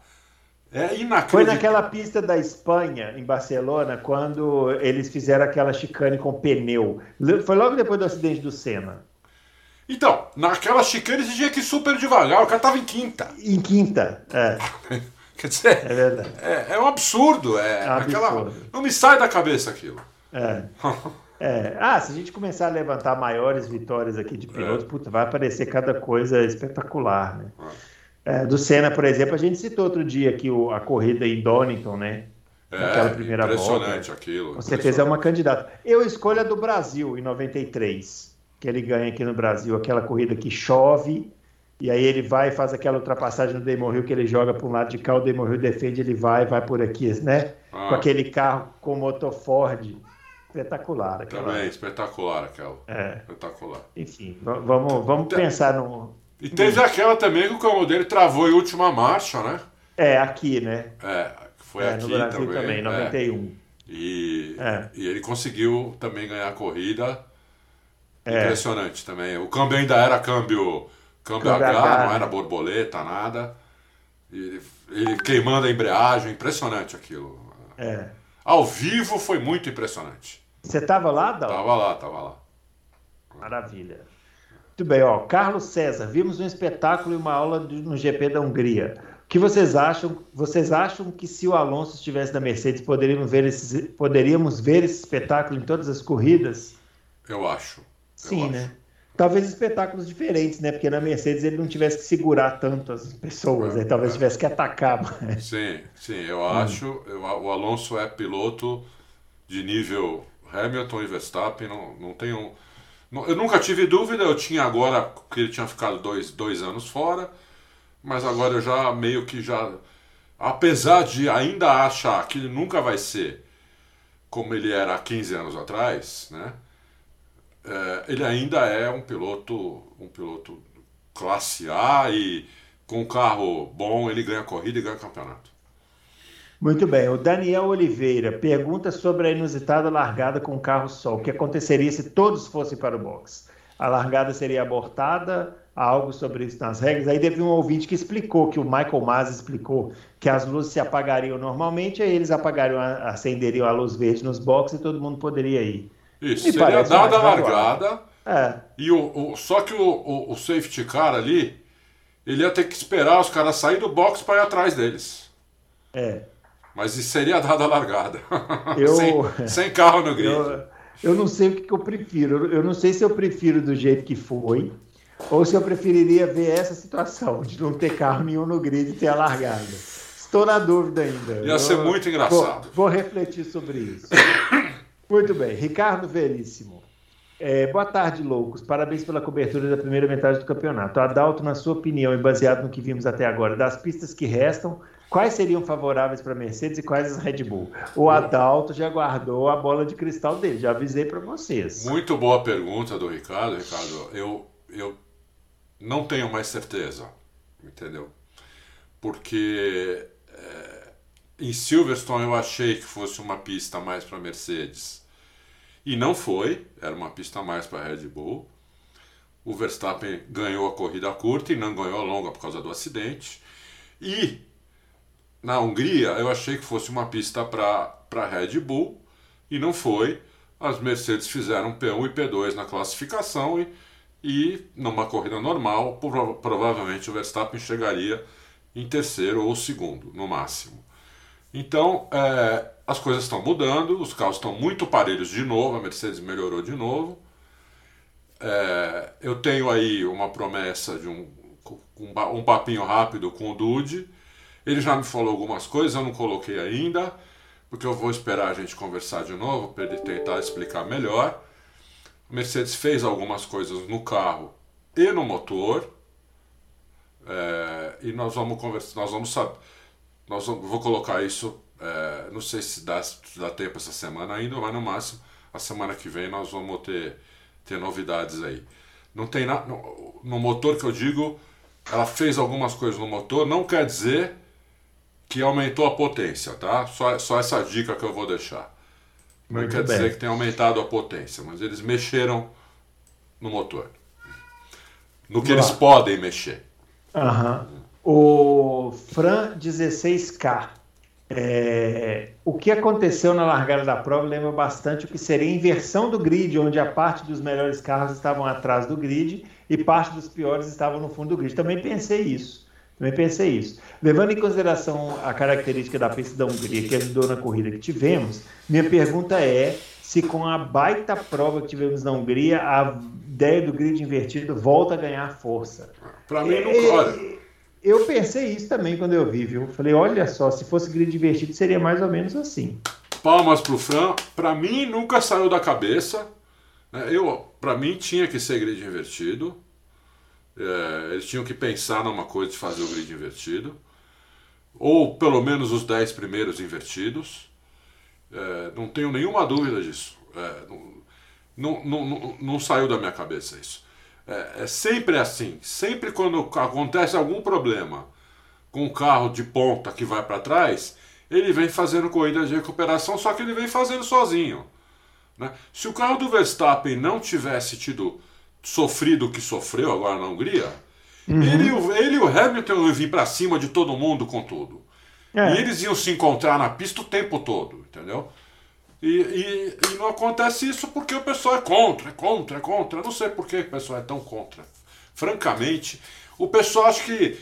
É inacreditável. Foi naquela pista da Espanha, em Barcelona, quando eles fizeram aquela chicane com pneu. Foi logo depois do acidente do Senna. Então, naquela chicane ele tinha que super devagar, o cara tava em quinta. Em quinta, é. Quer dizer, é, verdade. é, é um absurdo. É, é um aquela, absurdo. Não me sai da cabeça aquilo. É. é. Ah, se a gente começar a levantar maiores vitórias aqui de pilotos, é. puta, vai aparecer cada coisa espetacular, né? É, do Senna, por exemplo, a gente citou outro dia aqui o, a corrida em Donington, né? Naquela primeira impressionante volta. aquilo. Com certeza é uma candidata. Eu escolho a do Brasil, em 93, que ele ganha aqui no Brasil, aquela corrida que chove e aí ele vai e faz aquela ultrapassagem no Damon Hill que ele joga para um lado de cá, o Damon Hill defende, ele vai, vai por aqui, né? Ah. Com aquele carro com motor Ford. Espetacular. Aquela... Também, espetacular aquela. É. Espetacular. Enfim, vamos, vamos Tem... pensar no. E teve no... aquela também que o carro dele travou em última marcha, né? É, aqui, né? É, foi é, aqui no Brasil também. também 91. É. E, é. e ele conseguiu também ganhar a corrida. É. Impressionante também. O câmbio ainda era câmbio, câmbio, câmbio H, H, não era borboleta, nada. E, ele queimando a embreagem, impressionante aquilo. É. Ao vivo foi muito impressionante. Você estava lá, Dal? Tava lá, tava lá. Maravilha. Muito bem, ó. Carlos César, vimos um espetáculo e uma aula no GP da Hungria que vocês acham? Vocês acham que se o Alonso estivesse na Mercedes, poderíamos ver, esses, poderíamos ver esse espetáculo em todas as corridas? Eu acho. Sim, acho. né? Talvez espetáculos diferentes, né? Porque na Mercedes ele não tivesse que segurar tanto as pessoas, é, né? talvez é. tivesse que atacar mais. Sim, sim, eu hum. acho. Eu, o Alonso é piloto de nível Hamilton e Verstappen, não, não tenho. Não, eu nunca tive dúvida, eu tinha agora que ele tinha ficado dois, dois anos fora mas agora eu já meio que já. Apesar de ainda achar que ele nunca vai ser como ele era há 15 anos atrás, né? É, ele ainda é um piloto, um piloto classe A e com um carro bom ele ganha corrida e ganha campeonato. Muito bem. O Daniel Oliveira pergunta sobre a inusitada largada com o carro só. O que aconteceria se todos fossem para o box? A largada seria abortada? algo sobre isso nas regras. Aí teve um ouvinte que explicou, que o Michael Mas explicou, que as luzes se apagariam normalmente, aí eles apagariam, acenderiam a luz verde nos boxes e todo mundo poderia ir. Isso, Me seria dada a largada. É. E o, o, só que o, o, o, safety car ali, ele ia ter que esperar os caras saírem do box para ir atrás deles. É. Mas seria dada a largada. Eu... sem, sem carro no grid. Eu, eu não sei o que, que eu prefiro. Eu não sei se eu prefiro do jeito que foi, ou se eu preferiria ver essa situação de não ter carro nenhum no grid e ter a largada. Estou na dúvida ainda. Ia eu, ser muito engraçado. Vou, vou, refletir sobre isso. muito bem. Ricardo Veríssimo. É, boa tarde, loucos. Parabéns pela cobertura da primeira metade do campeonato. Adalto, na sua opinião e baseado no que vimos até agora, das pistas que restam, quais seriam favoráveis para Mercedes e quais as Red Bull? O Adalto já guardou a bola de cristal dele, já avisei para vocês. Muito boa pergunta do Ricardo, Ricardo. Eu, eu não tenho mais certeza, entendeu? Porque em Silverstone eu achei que fosse uma pista mais para Mercedes e não foi, era uma pista mais para Red Bull. O Verstappen ganhou a corrida curta e não ganhou a longa por causa do acidente. E na Hungria eu achei que fosse uma pista para Red Bull e não foi. As Mercedes fizeram P1 e P2 na classificação e e numa corrida normal, provavelmente o Verstappen chegaria em terceiro ou segundo, no máximo. Então, é, as coisas estão mudando, os carros estão muito parelhos de novo, a Mercedes melhorou de novo. É, eu tenho aí uma promessa de um, um papinho rápido com o Dude. Ele já me falou algumas coisas, eu não coloquei ainda, porque eu vou esperar a gente conversar de novo para ele tentar explicar melhor. Mercedes fez algumas coisas no carro e no motor. É, e nós vamos conversar, nós vamos saber, nós vamos, vou colocar isso, é, não sei se dá, se dá tempo essa semana ainda, mas no máximo a semana que vem nós vamos ter, ter novidades aí. Não tem nada no, no motor que eu digo, ela fez algumas coisas no motor, não quer dizer que aumentou a potência, tá? Só, só essa dica que eu vou deixar. Não quer bem. dizer que tenha aumentado a potência, mas eles mexeram no motor. No que eles podem mexer. Uhum. O Fran 16K. É, o que aconteceu na largada da prova lembra bastante o que seria a inversão do grid, onde a parte dos melhores carros estavam atrás do grid e parte dos piores estavam no fundo do grid. Também pensei isso. Também pensei isso. Levando em consideração a característica da pista da Hungria que ajudou na corrida que tivemos, minha pergunta é se com a baita prova que tivemos na Hungria, a ideia do grid invertido volta a ganhar força. Para mim, não olha. Eu pensei isso também quando eu vi, viu? Falei, olha só, se fosse grid invertido seria mais ou menos assim. Palmas pro Fran. Para mim nunca saiu da cabeça. Né? Eu, para mim tinha que ser grid invertido. É, eles tinham que pensar numa coisa de fazer o grid invertido, ou pelo menos os 10 primeiros invertidos. É, não tenho nenhuma dúvida disso. É, não, não, não, não, saiu da minha cabeça isso. É, é, sempre assim. Sempre quando acontece algum problema com o carro de ponta que vai para trás, ele vem fazendo corrida de recuperação, só que ele vem fazendo sozinho. Né? Se o carro do Verstappen não tivesse tido sofrido o que sofreu agora na Hungria, uhum. ele, ele e o Hamilton iam vir para cima de todo mundo com tudo. É. E eles iam se encontrar na pista o tempo todo, entendeu? E, e, e, não acontece isso porque o pessoal é contra, é contra, é contra. Eu não sei por que o pessoal é tão contra. Francamente, o pessoal acha que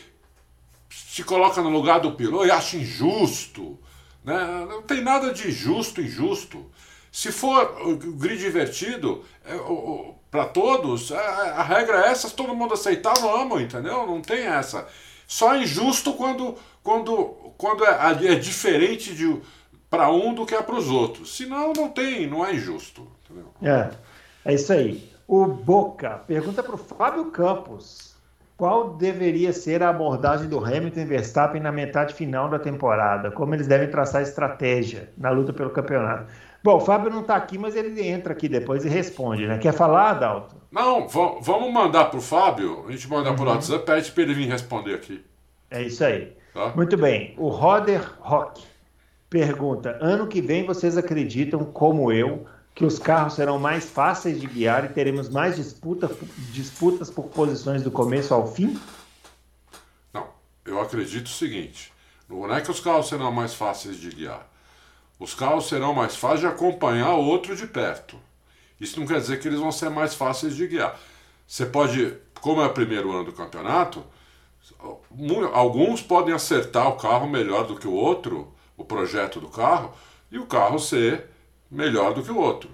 se coloca no lugar do piloto e acha injusto. Né? Não tem nada de justo, injusto. Se for o grid invertido, é, para todos, a, é, a, regra é essa, se todo mundo aceitar, vamos, entendeu? Não tem essa. Só é injusto quando, quando, quando é, é diferente de para um do que é para os outros. Senão não tem, não é injusto. Entendeu? É, é isso aí. O Boca pergunta para o Fábio Campos qual deveria ser a abordagem do Hamilton e Verstappen na metade final da temporada, como eles devem traçar estratégia na luta pelo campeonato. Bom, o Fábio não está aqui, mas ele entra aqui depois e responde, né? Quer falar, Adalto? Não, vamos mandar para o Fábio, a gente manda uhum. por WhatsApp, pede para ele vir responder aqui. É isso aí. Tá? Muito bem. O Roder Rock pergunta: ano que vem vocês acreditam, como eu, que os carros serão mais fáceis de guiar e teremos mais disputa, disputas por posições do começo ao fim? Não, eu acredito o seguinte: não é que os carros serão mais fáceis de guiar. Os carros serão mais fáceis de acompanhar o outro de perto. Isso não quer dizer que eles vão ser mais fáceis de guiar. Você pode, como é o primeiro ano do campeonato, alguns podem acertar o carro melhor do que o outro, o projeto do carro, e o carro ser melhor do que o outro.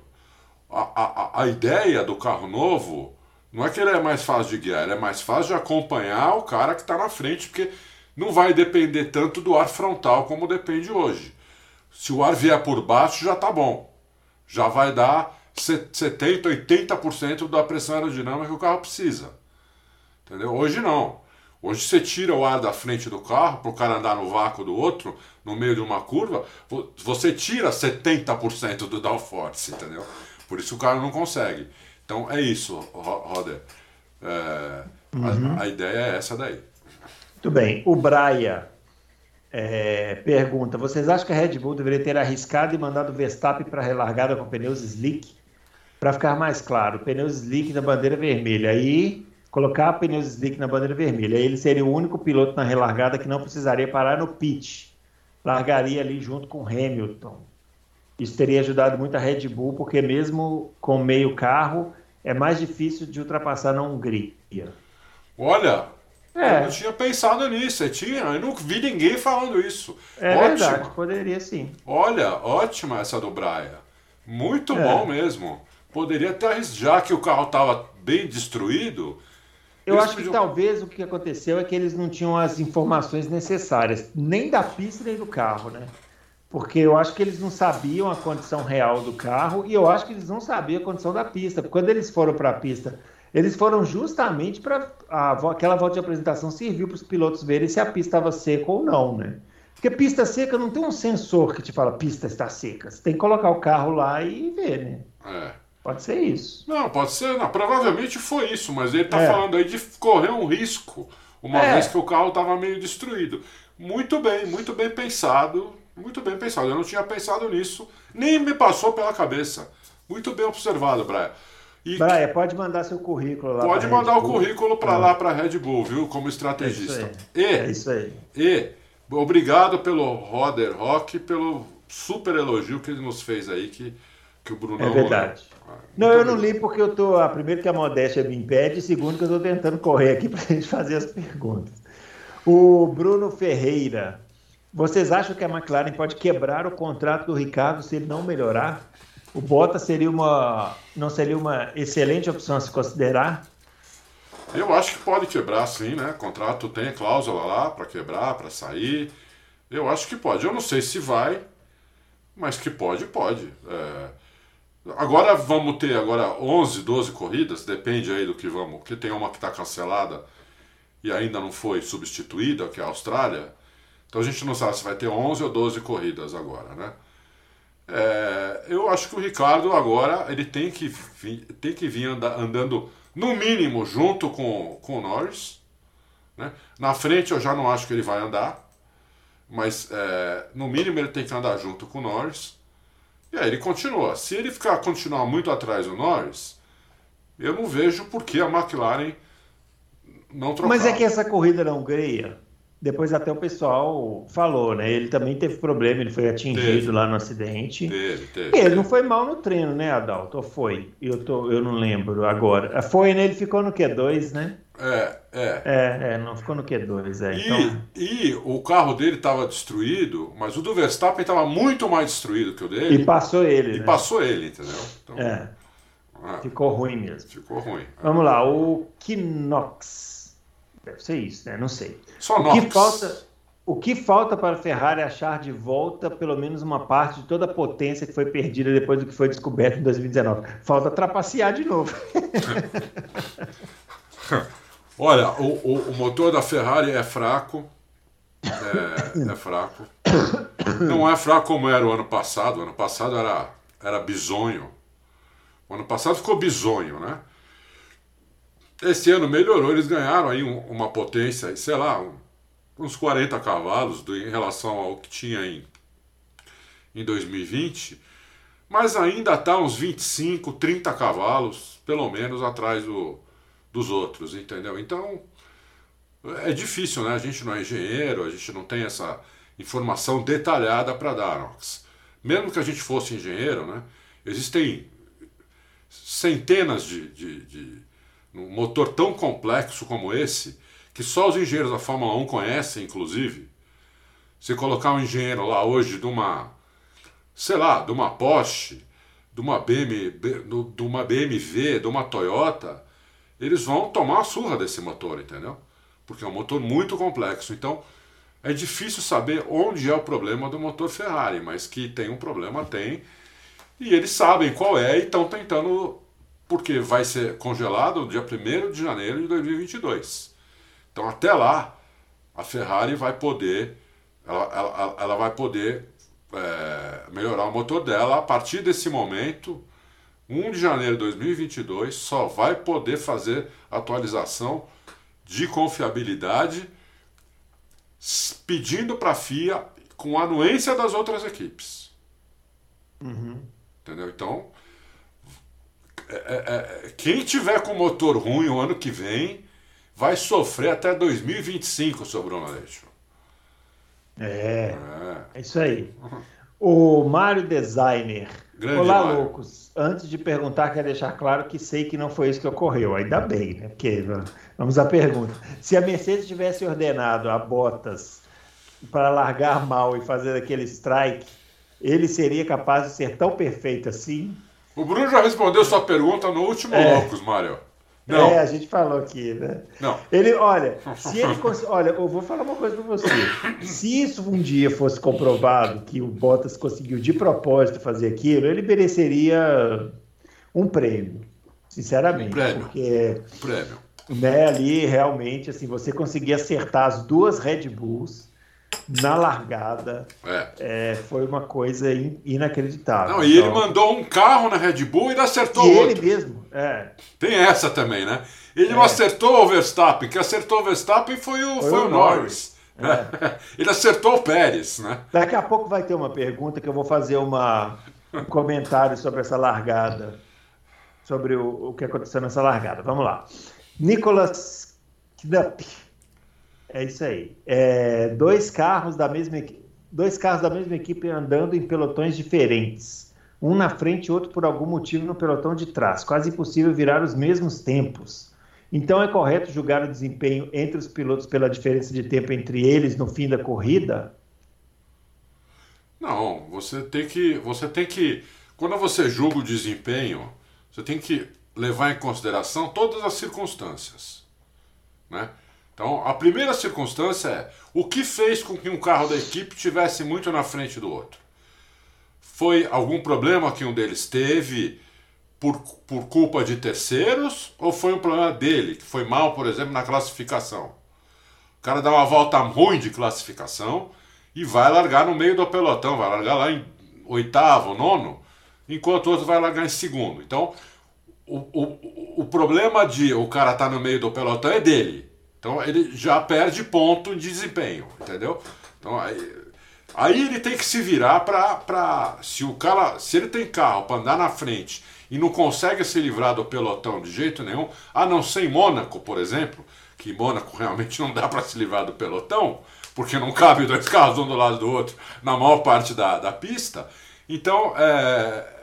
A, a, a ideia do carro novo não é que ele é mais fácil de guiar, ele é mais fácil de acompanhar o cara que está na frente, porque não vai depender tanto do ar frontal como depende hoje. Se o ar vier por baixo, já está bom. Já vai dar 70%, 80% da pressão aerodinâmica que o carro precisa. Entendeu? Hoje não. Hoje você tira o ar da frente do carro para o cara andar no vácuo do outro, no meio de uma curva, você tira 70% do downforce, entendeu? Por isso o cara não consegue. Então é isso, Roder. É, uhum. a, a, ideia é essa daí. Muito bem. O Braia é, pergunta: vocês acham que a Red Bull deveria ter arriscado e mandado o Verstappen para a relargada com pneus slick? Para ficar mais claro, pneus slick na bandeira vermelha. Aí colocar pneus slick na bandeira vermelha. Ele seria o único piloto na relargada que não precisaria parar no pit. Largaria ali junto com Hamilton. Isso teria ajudado muito a Red Bull, porque mesmo com meio carro, é mais difícil de ultrapassar na Hungria. Olha, é. Eu não tinha pensado nisso. Eu, tinha, eu não vi ninguém falando isso. É Ótima. verdade, poderia sim. Olha, ótima essa do Braia. Muito é. bom mesmo. Poderia até, já que o carro estava bem destruído. Eu acho que talvez o que aconteceu é que eles não tinham as informações necessárias, nem da pista nem do carro, né? Porque eu acho que eles não sabiam a condição real do carro e eu acho que eles não sabiam a condição da pista. Quando eles foram para a pista eles foram justamente para aquela volta de apresentação serviu para os pilotos verem se a pista estava seca ou não, né? Porque pista seca não tem um sensor que te fala pista está seca. Você tem que colocar o carro lá e ver, né? É. Pode ser isso. Não, pode ser. Não, provavelmente foi isso, mas ele está é. falando aí de correr um risco, uma é. vez que o carro estava meio destruído. Muito bem, muito bem pensado. Muito bem pensado. Eu não tinha pensado nisso, nem me passou pela cabeça. Muito bem observado, Brian. E Braia, pode mandar seu currículo lá. Pode mandar o currículo para lá para a Red Bull, viu? Como estrategista. É isso aí. E, é isso aí. E obrigado pelo Roder Rock, pelo super elogio que ele nos fez aí, que, que o Bruno. É verdade. Não, eu não li porque eu tô. Ah, primeiro que a modéstia me impede, e segundo que eu estou tentando correr aqui para a gente fazer as perguntas. O Bruno Ferreira. Vocês acham que a McLaren pode quebrar o contrato do Ricardo se ele não melhorar? o Bottas seria uma não seria uma excelente opção a se considerar? Eu acho que pode quebrar sim, né? O contrato tem cláusula lá para quebrar, para sair. Eu acho que pode. Eu não sei se vai, mas que pode, pode. É... Agora vamos ter agora 11, 12 corridas, depende aí do que vamos, porque tem uma que está cancelada e ainda não foi substituída, que é a Austrália. Então a gente não sabe se vai ter 11 ou 12 corridas agora, né? É, eu acho que o Ricardo agora ele tem que vir, tem que vir andando no mínimo junto com, com o Norris. Né? Na frente eu já não acho que ele vai andar, mas é, no mínimo ele tem que andar junto com o Norris. E aí ele continua. Se ele ficar continuar muito atrás do Norris, eu não vejo por que a McLaren não trocar. Mas é que essa corrida na Hungria, depois até o pessoal falou, né? Ele também teve problema, ele foi atingido teve. lá no acidente. Teve, teve. Ele teve. não foi mal no treino, né, Adalto? Ou foi? Eu, tô, eu não lembro agora. Foi, né? Ele ficou no Q2, né? É, é. É, é não ficou no Q2, é. E, então... e o carro dele estava destruído, mas o do Verstappen estava muito mais destruído que o dele. E passou ele. E né? passou ele, entendeu? Então, é. Ah, ficou ruim mesmo. Ficou ruim. Vamos lá, o Kinox. Deve ser isso, né? Não sei. Só o que falta O que falta para a Ferrari achar de volta pelo menos uma parte de toda a potência que foi perdida depois do que foi descoberto em 2019? Falta trapacear de novo. Olha, o, o, o, motor da Ferrari é fraco. É, é, fraco. Não é fraco como era o ano passado. O ano passado era, era bizonho. O ano passado ficou bizonho, né? Esse ano melhorou, eles ganharam aí um, uma potência, sei lá, uns 40 cavalos do, em relação ao que tinha em, em 2020, mas ainda está uns 25, 30 cavalos, pelo menos, atrás do, dos outros, entendeu? Então é difícil, né? A gente não é engenheiro, a gente não tem essa informação detalhada para dar. Mesmo que a gente fosse engenheiro, né? Existem centenas de, de, de um motor tão complexo como esse, que só os engenheiros da Fórmula 1 conhecem, inclusive. Se colocar um engenheiro lá hoje de uma, sei lá, de uma Porsche, de uma, de uma BMW, de uma Toyota, eles vão tomar a surra desse motor, entendeu? Porque é um motor muito complexo. Então, é difícil saber onde é o problema do motor Ferrari, mas que tem um problema, tem. E eles sabem qual é e estão tentando, porque vai ser congelado no dia 1 de janeiro de 2022. Então, até lá, a Ferrari vai poder, ela, ela, ela vai poder é, melhorar o motor dela a partir desse momento 1 de janeiro de 2022 só vai poder fazer atualização de confiabilidade pedindo para a FIA com anuência das outras equipes. Uhum. Entendeu? Então, é, é, é, quem tiver com motor ruim o ano que vem vai sofrer até 2025, seu Bruno Aleixo. É, é, é isso aí. O Mário Designer Grande Olá, Mário. loucos. Antes de perguntar, quero deixar claro que sei que não foi isso que ocorreu. Ainda bem, né? Porque vamos à pergunta. Se a Mercedes tivesse ordenado a Bottas para largar mal e fazer aquele strike, ele seria capaz de ser tão perfeito assim? O Bruno já respondeu sua pergunta no último é. Loucos, Mário. Não. É, a gente falou aqui, né? Não. Ele, olha, se ele olha, eu vou falar uma coisa para você. Se isso um dia fosse comprovado que o Bottas conseguiu de propósito fazer aquilo, ele mereceria um prêmio, sinceramente, um prêmio. porque um prêmio. Né, ali realmente assim, você conseguir acertar as duas Red Bulls na largada é. É, foi uma coisa in, inacreditável. Não, e então... ele mandou um carro na Red Bull e ele acertou e outro. ele mesmo, é. Tem essa também, né? Ele é. não acertou o Verstappen, que acertou o Verstappen foi o, foi, foi o Norris. Norris. É. ele acertou o Pérez, né? Daqui a pouco vai ter uma pergunta que eu vou fazer uma, um comentário sobre essa largada, sobre o, o que aconteceu nessa largada. Vamos lá. Nicolas Knapp é isso aí. É, dois carros da mesma dois carros da mesma equipe andando em pelotões diferentes. Um na frente e outro por algum motivo no pelotão de trás. Quase impossível virar os mesmos tempos. Então é correto julgar o desempenho entre os pilotos pela diferença de tempo entre eles no fim da corrida? Não, você tem que, você tem que, quando você julga o desempenho, você tem que levar em consideração todas as circunstâncias, né? Então, a primeira circunstância é o que fez com que um carro da equipe tivesse muito na frente do outro. Foi algum problema que um deles teve por, por culpa de terceiros ou foi um problema dele, que foi mal, por exemplo, na classificação? O cara dá uma volta ruim de classificação e vai largar no meio do pelotão, vai largar lá em oitavo, nono, enquanto o outro vai largar em segundo. Então, o, o, o problema de o cara estar tá no meio do pelotão é dele. Então ele já perde ponto de desempenho, entendeu? Então aí, aí ele tem que se virar para se o cara, se ele tem carro para andar na frente e não consegue se livrar do pelotão de jeito nenhum, a não ser em Mônaco, por exemplo, que em Mônaco realmente não dá para se livrar do pelotão, porque não cabe dois carros um do lado do outro na maior parte da, da pista. Então, é,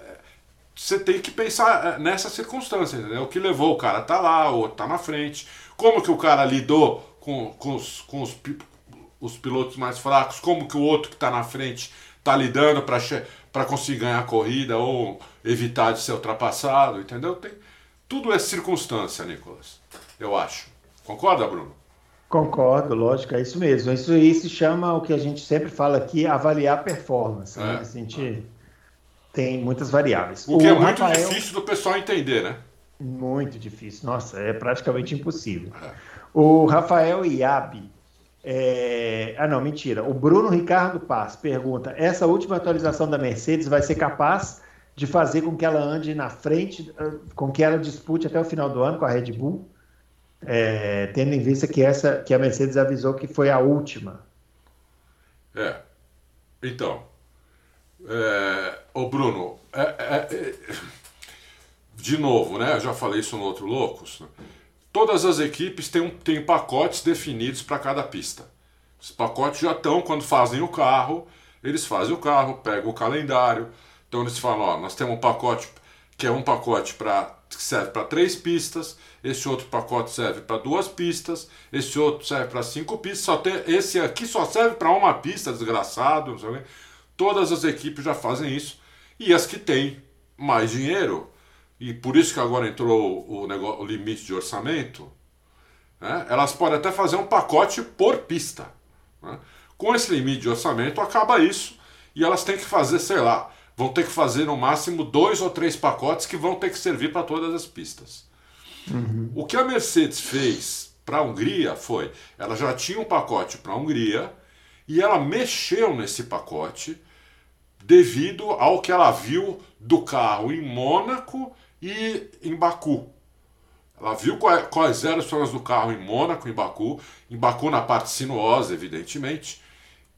você tem que pensar é, nessa circunstância, entendeu? O que levou o cara tá lá, o outro tá na frente, como que o cara lidou com, com, os, com os, os pilotos mais fracos, como que o outro que está na frente está lidando para conseguir ganhar a corrida ou evitar de ser ultrapassado, entendeu? Tem, tudo é circunstância, Nicolas, eu acho. Concorda, Bruno? Concordo, lógico, é isso mesmo. Isso aí se chama o que a gente sempre fala aqui, avaliar performance. Né? É. Né? A gente tem muitas variáveis. O que é o é muito Rafael... difícil do pessoal entender, né? Muito difícil. Nossa, é praticamente impossível. O Rafael Iabi. É... Ah, não, mentira. O Bruno Ricardo Paz pergunta: essa última atualização da Mercedes vai ser capaz de fazer com que ela ande na frente, com que ela dispute até o final do ano com a Red Bull? É... tendo em vista que essa que a Mercedes avisou que foi a última. É. Então, é, ô Bruno, é, é, é, de novo, né? Eu já falei isso no outro Loucos. Né? Todas as equipes têm, têm pacotes definidos para cada pista. Os pacotes já estão, quando fazem o carro, eles fazem o carro, pegam o calendário. Então eles falam: ó, nós temos um pacote que é um pacote para que serve para três pistas, esse outro pacote serve para duas pistas, esse outro serve para cinco pistas, só tem esse aqui só serve para uma pista, desgraçado. Todas as equipes já fazem isso. E as que têm mais dinheiro, e por isso que agora entrou o, negócio, o limite de orçamento, né, elas podem até fazer um pacote por pista. Né? Com esse limite de orçamento acaba isso e elas têm que fazer, sei lá, vão ter que fazer no máximo dois ou três pacotes que vão ter que servir para todas as pistas. Uhum. O que a Mercedes fez para a Hungria foi, ela já tinha um pacote para a Hungria e ela mexeu nesse pacote devido ao que ela viu do carro em Mônaco e em Baku. Ela viu quais eram os problemas do carro em Mônaco, em Baku, em Baku na parte sinuosa, evidentemente,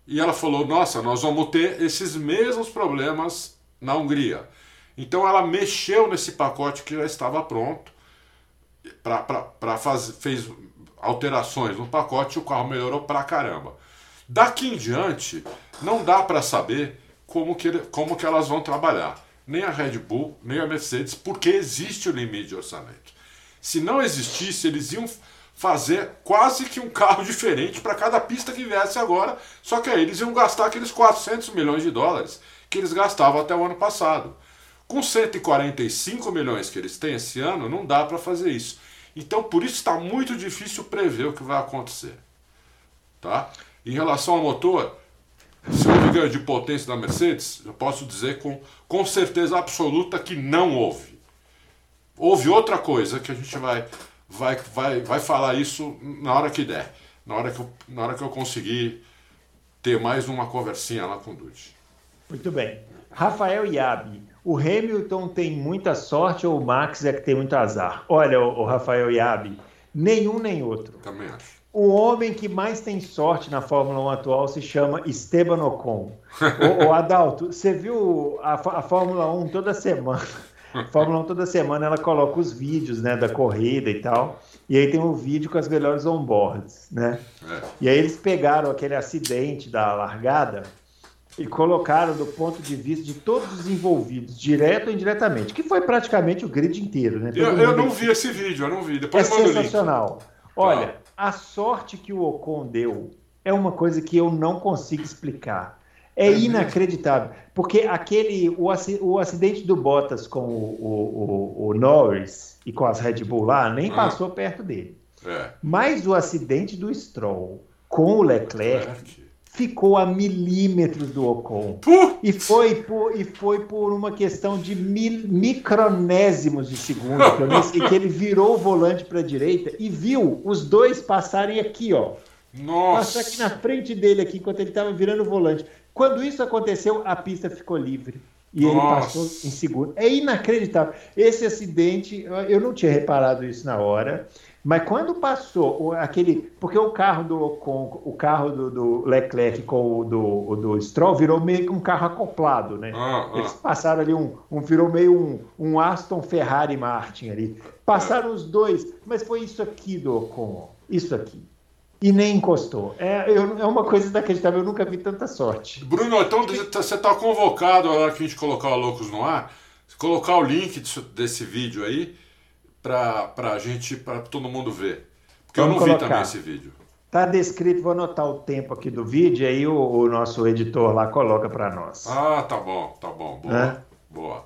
e ela falou: Nossa, nós vamos ter esses mesmos problemas na Hungria. Então ela mexeu nesse pacote que já estava pronto, para fazer, fez alterações no pacote e o carro melhorou pra caramba. Daqui em diante, não dá para saber como que, como que elas vão trabalhar. Nem a Red Bull, nem a Mercedes, porque existe o limite de orçamento. Se não existisse, eles iam fazer quase que um carro diferente para cada pista que viesse agora, só que aí eles iam gastar aqueles 400 milhões de dólares que eles gastavam até o ano passado. Com 145 milhões que eles têm esse ano, não dá para fazer isso. Então, por isso está muito difícil prever o que vai acontecer. Tá? Em relação ao motor, se houve ganho de potência da Mercedes, eu posso dizer com, com certeza absoluta que não houve. Houve outra coisa que a gente vai, vai, vai, vai falar isso na hora que der, na hora que eu, na hora que eu conseguir ter mais uma conversinha lá com o Dude. Muito bem. Rafael Yabi, o Hamilton tem muita sorte ou o Max é que tem muito azar? Olha, o, Rafael Yabi, nenhum nem outro. Também acho. O homem que mais tem sorte na Fórmula 1 atual se chama Esteban Ocon. o, o Adalto, você viu a, a Fórmula 1 toda semana? A Fórmula 1 toda semana ela coloca os vídeos né, da corrida e tal. E aí tem um vídeo com as melhores onboards, né? É. E aí eles pegaram aquele acidente da largada e colocaram do ponto de vista de todos os envolvidos, direto ou indiretamente, que foi praticamente o grid inteiro, né? eu, eu não vi esse vídeo, eu não vi. Depois é sensacional. Olha, a sorte que o Ocon deu é uma coisa que eu não consigo explicar. É, é inacreditável. Porque aquele o, o acidente do Bottas com o, o, o, Norris e com as Red Bull lá nem ah. passou perto dele. É. Mas o acidente do Stroll com o Leclerc ficou a milímetros do Ocon. E foi por, e foi por uma questão de mil, micronésimos de segundo, que eu nem sei, que ele virou o volante para a direita e viu os dois passarem aqui, ó. Nossa! Passar aqui na frente dele, aqui, enquanto ele estava virando o volante. Quando isso aconteceu, a pista ficou livre. E Nossa. ele passou em segundo. É inacreditável. Esse acidente, eu não tinha reparado isso na hora. Mas quando passou aquele. Porque o carro do Ocon, o carro do, do Leclerc com o do, do Stroll virou meio que um carro acoplado, né? Ah, ah. Eles passaram ali um, um. virou meio um, um Aston Ferrari Martin ali. Passaram os dois, mas foi isso aqui do Ocon, isso aqui. E nem encostou. É, eu, é uma coisa inacreditável, eu nunca vi tanta sorte. Bruno, então você está convocado, a hora que a gente colocar o Loucos no ar, colocar o link desse vídeo aí para a gente, para todo mundo ver. Porque Vamos eu não colocar. vi também esse vídeo. Está descrito, vou anotar o tempo aqui do vídeo, aí o, o nosso editor lá coloca para nós. Ah, tá bom, tá bom, boa, é? boa.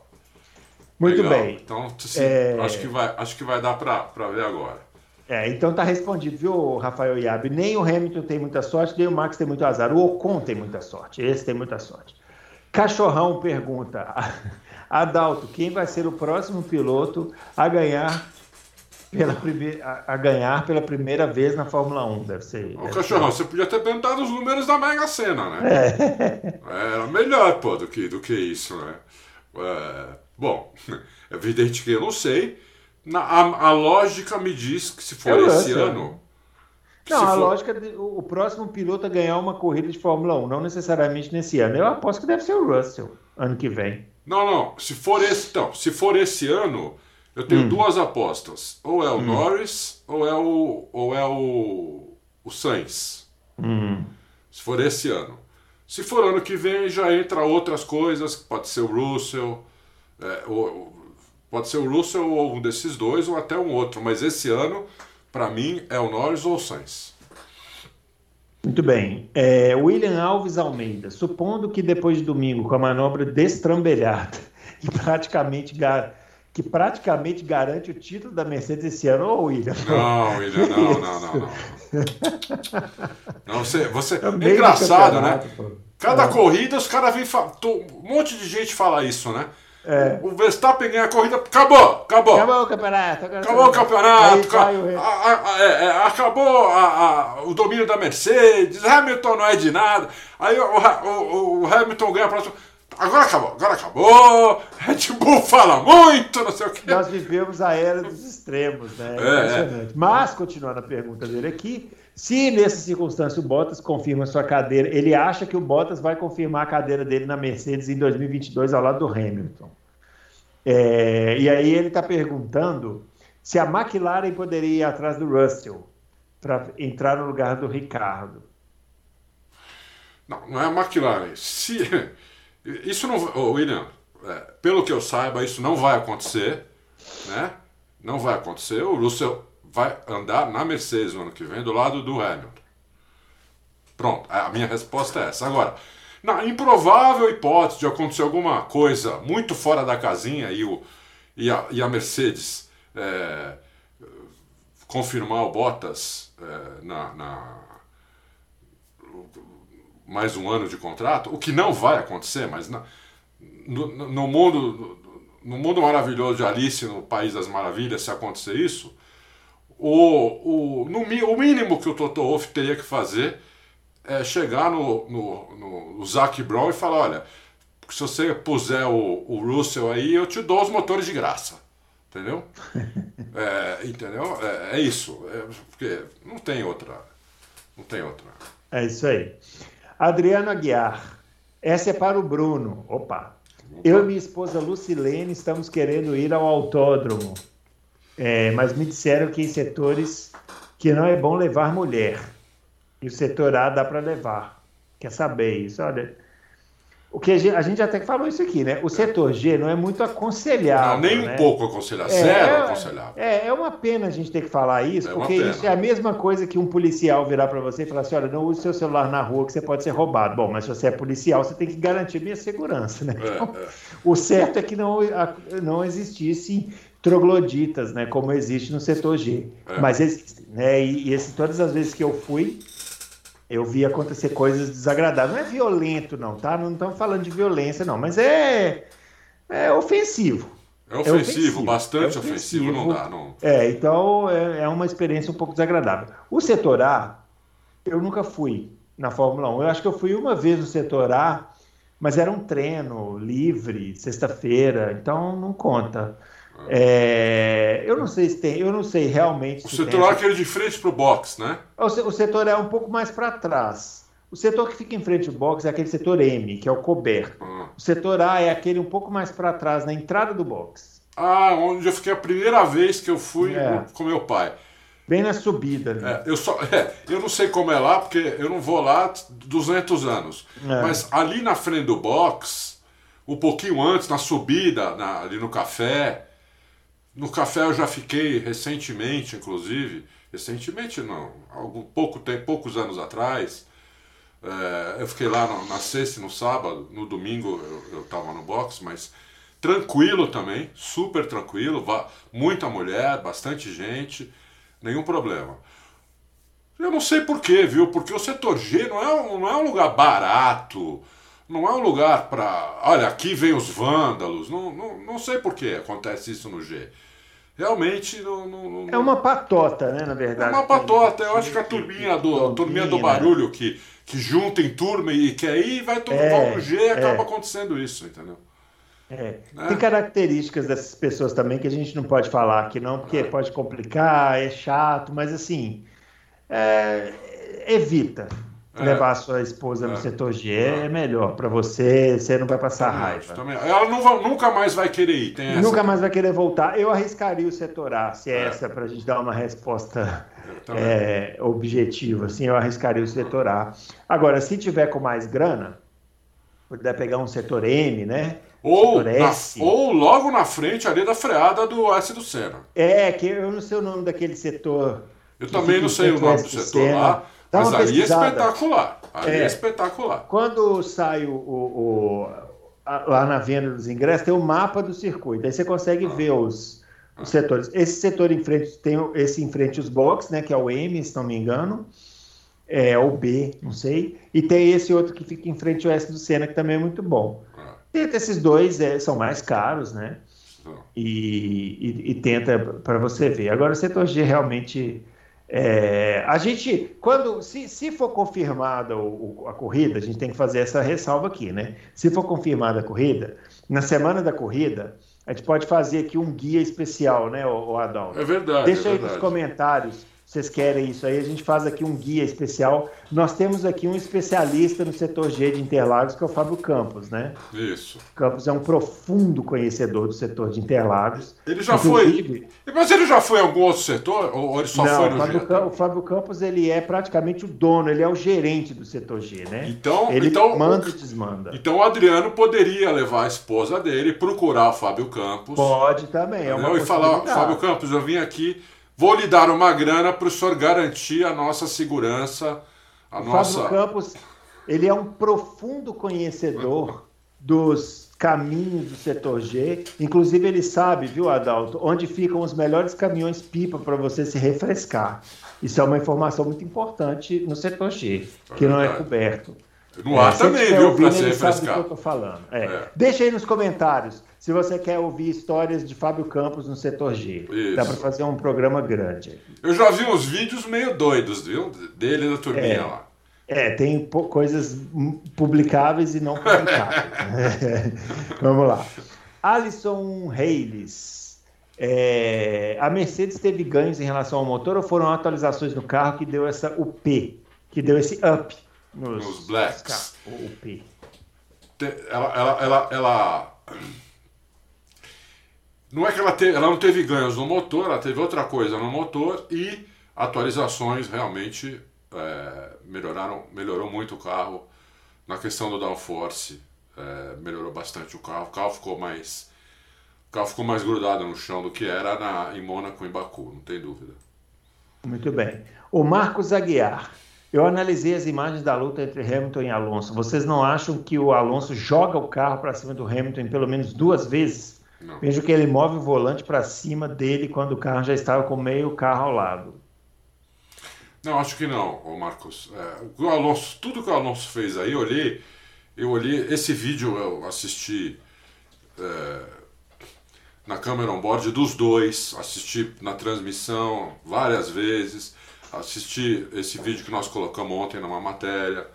Muito Legal. bem. Então, sim, é... acho, que vai, acho que vai dar para ver agora. É, então tá respondido, viu, Rafael Iabe? Nem o Hamilton tem muita sorte, nem o Max tem muito azar. O Ocon tem muita sorte, esse tem muita sorte. Cachorrão pergunta: Adalto, quem vai ser o próximo piloto a ganhar pela primeira, a, ganhar pela primeira vez na Fórmula 1? Deve ser. Ô, cachorrão, você podia ter perguntado os números da Mega Sena, né? É. Era melhor, pô, do que, do que isso, né? É, bom, é evidente que eu não sei. Na, a, a, lógica me diz que se for é esse ano. Não, a for... lógica, de, o próximo piloto a ganhar uma corrida de Fórmula 1, não necessariamente nesse ano. Eu aposto que deve ser o Russell, ano que vem. Não, não. Se for esse, então, se for esse ano, eu tenho hum. duas apostas. Ou é o hum. Norris, ou é o, ou é o, o Sainz. Hum. Se for esse ano. Se for ano que vem, já entra outras coisas. Pode ser o Russell, é, ou, pode ser o Russell ou um desses dois, ou até um outro. Mas esse ano, para mim, é o Norris ou o Sainz. Muito bem. É, William Alves Almeida, supondo que depois de domingo, com a manobra destrambelhada e praticamente que praticamente garante o título da Mercedes esse ano, ô William? Não, William, não, não, não, não. Não, você, você... É, engraçado, né? Cada é. corrida os caras vêm. Um monte de gente fala isso, né? É. O Verstappen ganha a corrida, acabou, acabou. Acabou o campeonato. Acabou o campeonato. a, a, é, é, acabou a, o domínio da Mercedes. Hamilton não é de nada. Aí o, o, o Hamilton ganha a próxima. Agora acabou, agora acabou. Red Bull fala muito, não sei o que. Nós vivemos a era dos extremos, né? É, é. Impressionante. Mas, continuando a pergunta dele aqui, se nessa circunstância o Bottas confirma sua cadeira, ele acha que o Bottas vai confirmar a cadeira dele na Mercedes em 2022 ao lado do Hamilton. É, e aí ele está perguntando se a McLaren poderia ir atrás do Russell para entrar no lugar do Ricardo. Não, não é a McLaren. Se isso não, William, é, pelo que eu saiba, isso não vai acontecer, né? Não vai acontecer. O Russell vai andar na Mercedes no ano que vem, do lado do Hamilton. Pronto, a minha resposta é essa. Agora, na improvável hipótese de acontecer alguma coisa muito fora da casinha e, o, e, a, e a Mercedes é, confirmar o Bottas é, na, na, mais um ano de contrato, o que não vai acontecer, mas na, no, no, mundo no mundo maravilhoso de Alice, no País das Maravilhas, se acontecer isso, o, o, no, o mínimo que o Toto Wolff teria que fazer é chegar no, no, no, no Zac Brown e falar, olha, se você puser o, o Russell aí, eu te dou os motores de graça. Entendeu? é, entendeu? É, é isso. É, porque não tem outra. Não tem outra. É isso aí. Adriano Aguiar. Essa é para o Bruno. Opa. Eu e minha esposa Lucilene estamos querendo ir ao autódromo. É, mas me disseram que em setores que não é bom levar mulher. E o setor A dá para levar. Quer saber isso? Olha, o que a gente, a gente até falou isso aqui, né? O setor G não é muito aconselhável. Não, nem né? um pouco aconselhável, é, zero aconselhável. É, é uma pena a gente ter que falar isso, é porque isso é a mesma coisa que um policial virar para você e falar assim: olha, não use seu celular na rua que você pode ser roubado. Bom, mas se você é policial, você tem que garantir minha segurança, né? É, então, é. o certo é que não, não existisse trogloditas, né? Como existe no setor G. É. Mas existem, né? E, e esse, todas as vezes que eu fui, eu vi acontecer coisas desagradáveis. Não é violento, não, tá? Não estamos falando de violência, não, mas é, é ofensivo. É ofensivo, é ofensivo bastante é ofensivo, ofensivo, não dá, não. É, então é, é uma experiência um pouco desagradável. O setor A, eu nunca fui na Fórmula 1. Eu acho que eu fui uma vez no setor A, mas era um treino livre, sexta-feira, então não conta. É, eu não sei se tem, eu não sei realmente. O setor A é aquele de frente para o box, né? O, o setor é um pouco mais para trás. O setor que fica em frente ao box é aquele setor M, que é o coberto. Ah. O setor A é aquele um pouco mais para trás, na entrada do box. Ah, onde eu fiquei a primeira vez que eu fui é. com meu pai. Bem na subida. Né? É, eu, só, é, eu não sei como é lá, porque eu não vou lá 200 anos. É. Mas ali na frente do box, um pouquinho antes, na subida, na, ali no café. No café eu já fiquei recentemente, inclusive. Recentemente não, algum pouco tempo, poucos anos atrás. É, eu fiquei lá no, na sexta e no sábado, no domingo eu estava no box, mas tranquilo também, super tranquilo, muita mulher, bastante gente, nenhum problema. Eu não sei porquê, viu? Porque o setor G não é um, não é um lugar barato, não é um lugar para. Olha, aqui vem os vândalos, não, não, não sei por que acontece isso no G. Realmente não, não, É uma patota, né, na verdade. É uma patota, eu acho que a turminha do, a turminha do barulho que que junta em turma e que aí vai todo é, G e acaba é. acontecendo isso, entendeu? É. Né? Tem características dessas pessoas também que a gente não pode falar aqui, não, porque é. pode complicar, é chato, mas assim, é, evita é. levar a sua esposa no é. setor G, é, melhor para você, você não vai passar também, raiva. Também. Ela não, nunca mais vai querer ir, Nunca mais vai querer voltar. Eu arriscaria o setor A, se é essa, para a gente dar uma resposta é, objetivo, assim, eu arriscaria o setor A. Agora, se tiver com mais grana, puder pegar um setor M, né? Ou, na, ou logo na frente ali da freada do S do Senna. É, que eu não sei o nome daquele setor. Eu também não sei o nome do setor lá, mas ali é espetacular. Ali é, é, espetacular. Quando sai o, o, o a, lá na venda dos ingressos, tem o mapa do circuito. Aí você consegue ah. ver os, os setores. Esse setor em frente tem esse em frente os box, né, que é o M, se não me engano, é o B, não sei, e tem esse outro que fica em frente ao S do Senna, que também é muito bom. Tenta esses dois, é, são mais caros, né? E, e, e tenta para você ver. Agora o setor G realmente é, a gente, quando se, se for confirmada o, o, a corrida, a gente tem que fazer essa ressalva aqui, né? Se for confirmada a corrida, na semana da corrida, a gente pode fazer aqui um guia especial, né, o Adão? É verdade. Deixa é aí verdade. nos comentários vocês querem isso aí, a gente faz aqui um guia especial. Nós temos aqui um especialista no setor G de Interlagos, que é o Fábio Campos, né? Isso. Campos é um profundo conhecedor do setor de Interlagos. Ele já Inclusive... foi. Mas ele já foi em algum outro setor? Ou ele só Não, foi no o Fábio, G? O Fábio Campos ele é praticamente o dono, ele é o gerente do setor G, né? Então, ele então, manda e desmanda. Então o Adriano poderia levar a esposa dele, procurar o Fábio Campos. Pode também, é uma E falar, Fábio Campos, eu vim aqui Vou lhe dar uma grana para o senhor garantir a nossa segurança, a o nossa. Fábio Campos, ele é um profundo conhecedor dos caminhos do setor G. Inclusive, ele sabe, viu, Adalto, onde ficam os melhores caminhões pipa para você se refrescar. Isso é uma informação muito importante no setor G, é que não é coberto. No ar é, também, viu, para se refrescar. Sabe do que eu tô falando. É. É. Deixa aí nos comentários se você quer ouvir histórias de Fábio Campos no setor G. Isso. Dá para fazer um programa grande. Eu já vi uns vídeos meio doidos, viu? Dele da turminha é. lá. É, tem coisas publicáveis e não publicáveis. Vamos lá. Alisson Reis. É, a Mercedes teve ganhos em relação ao motor ou foram atualizações no carro que deu essa UP, que deu esse up nos, nos blacks? O UP. Ela, ela, ela, ela não é que ela, ela não teve ganhos no motor, ela teve outra coisa no motor e atualizações realmente é, melhoraram, melhorou muito o carro na questão do downforce, é, melhorou bastante o carro, o carro ficou mais o carro ficou mais grudado no chão do que era na, em Mônaco e em Baku, não tem dúvida. Muito bem. O Marcos Aguiar. Eu analisei as imagens da luta entre Hamilton e Alonso. Vocês não acham que o Alonso joga o carro para cima do Hamilton pelo menos duas vezes? Não. Vejo que ele move o volante para cima dele quando o carro já estava com meio carro ao lado. Não, acho que não, Marcos. É, o Alonso, tudo que o Alonso fez aí, eu olhei, eu olhei, esse vídeo eu assisti é, na câmera on-board dos dois, assisti na transmissão várias vezes, assisti esse vídeo que nós colocamos ontem numa matéria.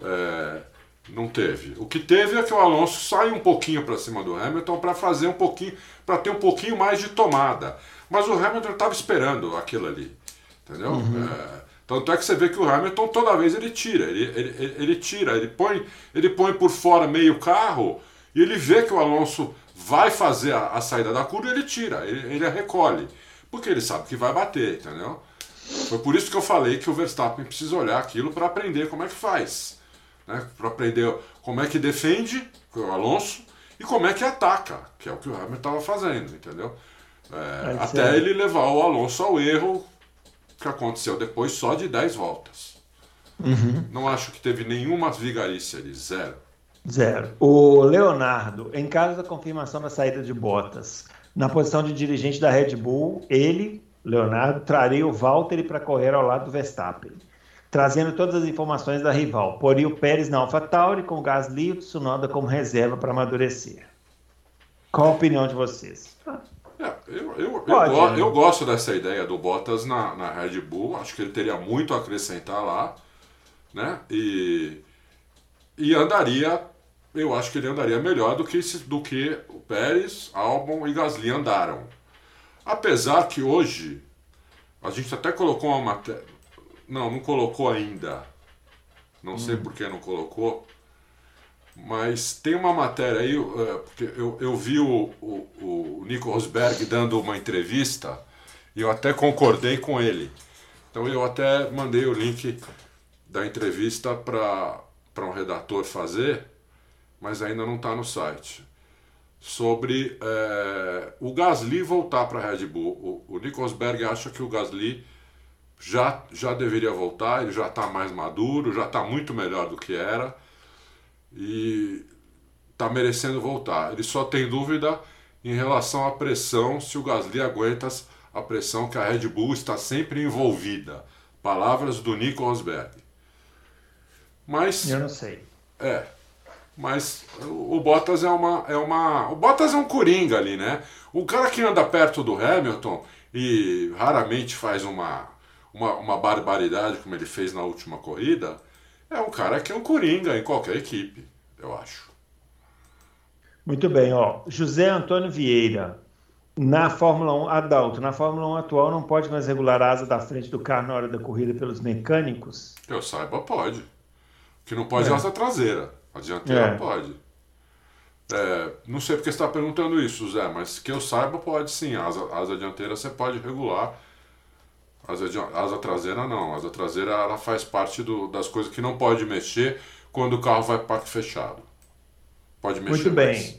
É, não teve. O que teve é que o Alonso sai um pouquinho para cima do Hamilton para fazer um pouquinho, para ter um pouquinho mais de tomada. Mas o Hamilton estava esperando aquilo ali. Entendeu? Uhum. É, tanto é que você vê que o Hamilton toda vez ele tira, ele, ele, ele, tira, ele põe, ele põe por fora meio carro e ele vê que o Alonso vai fazer a, a saída da curva e ele tira, ele, ele a recolhe. Porque ele sabe que vai bater, entendeu? Foi por isso que eu falei que o Verstappen precisa olhar aquilo para aprender como é que faz. Né? Para aprender como é que defende, o Alonso, e como é que ataca, que é o que o Hamilton estava fazendo, entendeu? É, até ele levar o Alonso ao erro que aconteceu depois só de 10 voltas. Uhum. Não acho que teve nenhuma vigarice ali, zero. Zero. O Leonardo, em caso da confirmação da saída de Bottas, na posição de dirigente da Red Bull, ele, Leonardo, traria o Valtteri para correr ao lado do Verstappen, trazendo todas as informações da rival. Poria o Pérez na AlphaTauri com o Gasly e o Tsunoda como reserva para amadurecer. Qual a opinião de vocês? É, eu, eu, Pode, eu, né? eu, gosto dessa ideia do Bottas na, na Red Bull. Acho que ele teria muito a acrescentar lá. Né? E, e andaria, eu acho que ele andaria melhor do que, do que o Pérez, Albon e Gasly andaram. Apesar que hoje, a gente até colocou uma matéria. Não, não colocou ainda. Não hum. sei por que não colocou. Mas tem uma matéria aí, é, porque eu, eu vi o, o, o Nico Rosberg dando uma entrevista e eu até concordei com ele. Então eu até mandei o link da entrevista para um redator fazer, mas ainda não está no site. Sobre é, o Gasly voltar para a Red Bull. O, o Nico Rosberg acha que o Gasly já, já deveria voltar, ele já está mais maduro, já está muito melhor do que era e está merecendo voltar. Ele só tem dúvida em relação à pressão, se o Gasly aguenta a pressão que a Red Bull está sempre envolvida. Palavras do Nico Rosberg. Mas. Eu não sei. É. Mas o Bottas é uma, é uma. O Bottas é um coringa ali, né? O cara que anda perto do Hamilton e raramente faz uma, uma, uma barbaridade como ele fez na última corrida é um cara que é um coringa em qualquer equipe, eu acho. Muito bem, ó. José Antônio Vieira. Na Fórmula 1, Adalto, na Fórmula 1 atual não pode mais regular a asa da frente do carro na hora da corrida pelos mecânicos? Eu saiba, pode. O que não pode é, é a asa traseira. A dianteira é. pode. É, não sei porque você está perguntando isso, Zé, mas que eu saiba, pode sim. A asa, asa dianteira você pode regular Asa, asa traseira não. Asa traseira ela faz parte do, das coisas que não pode mexer quando o carro vai para parque fechado. Pode mexer. Muito bem. Mas...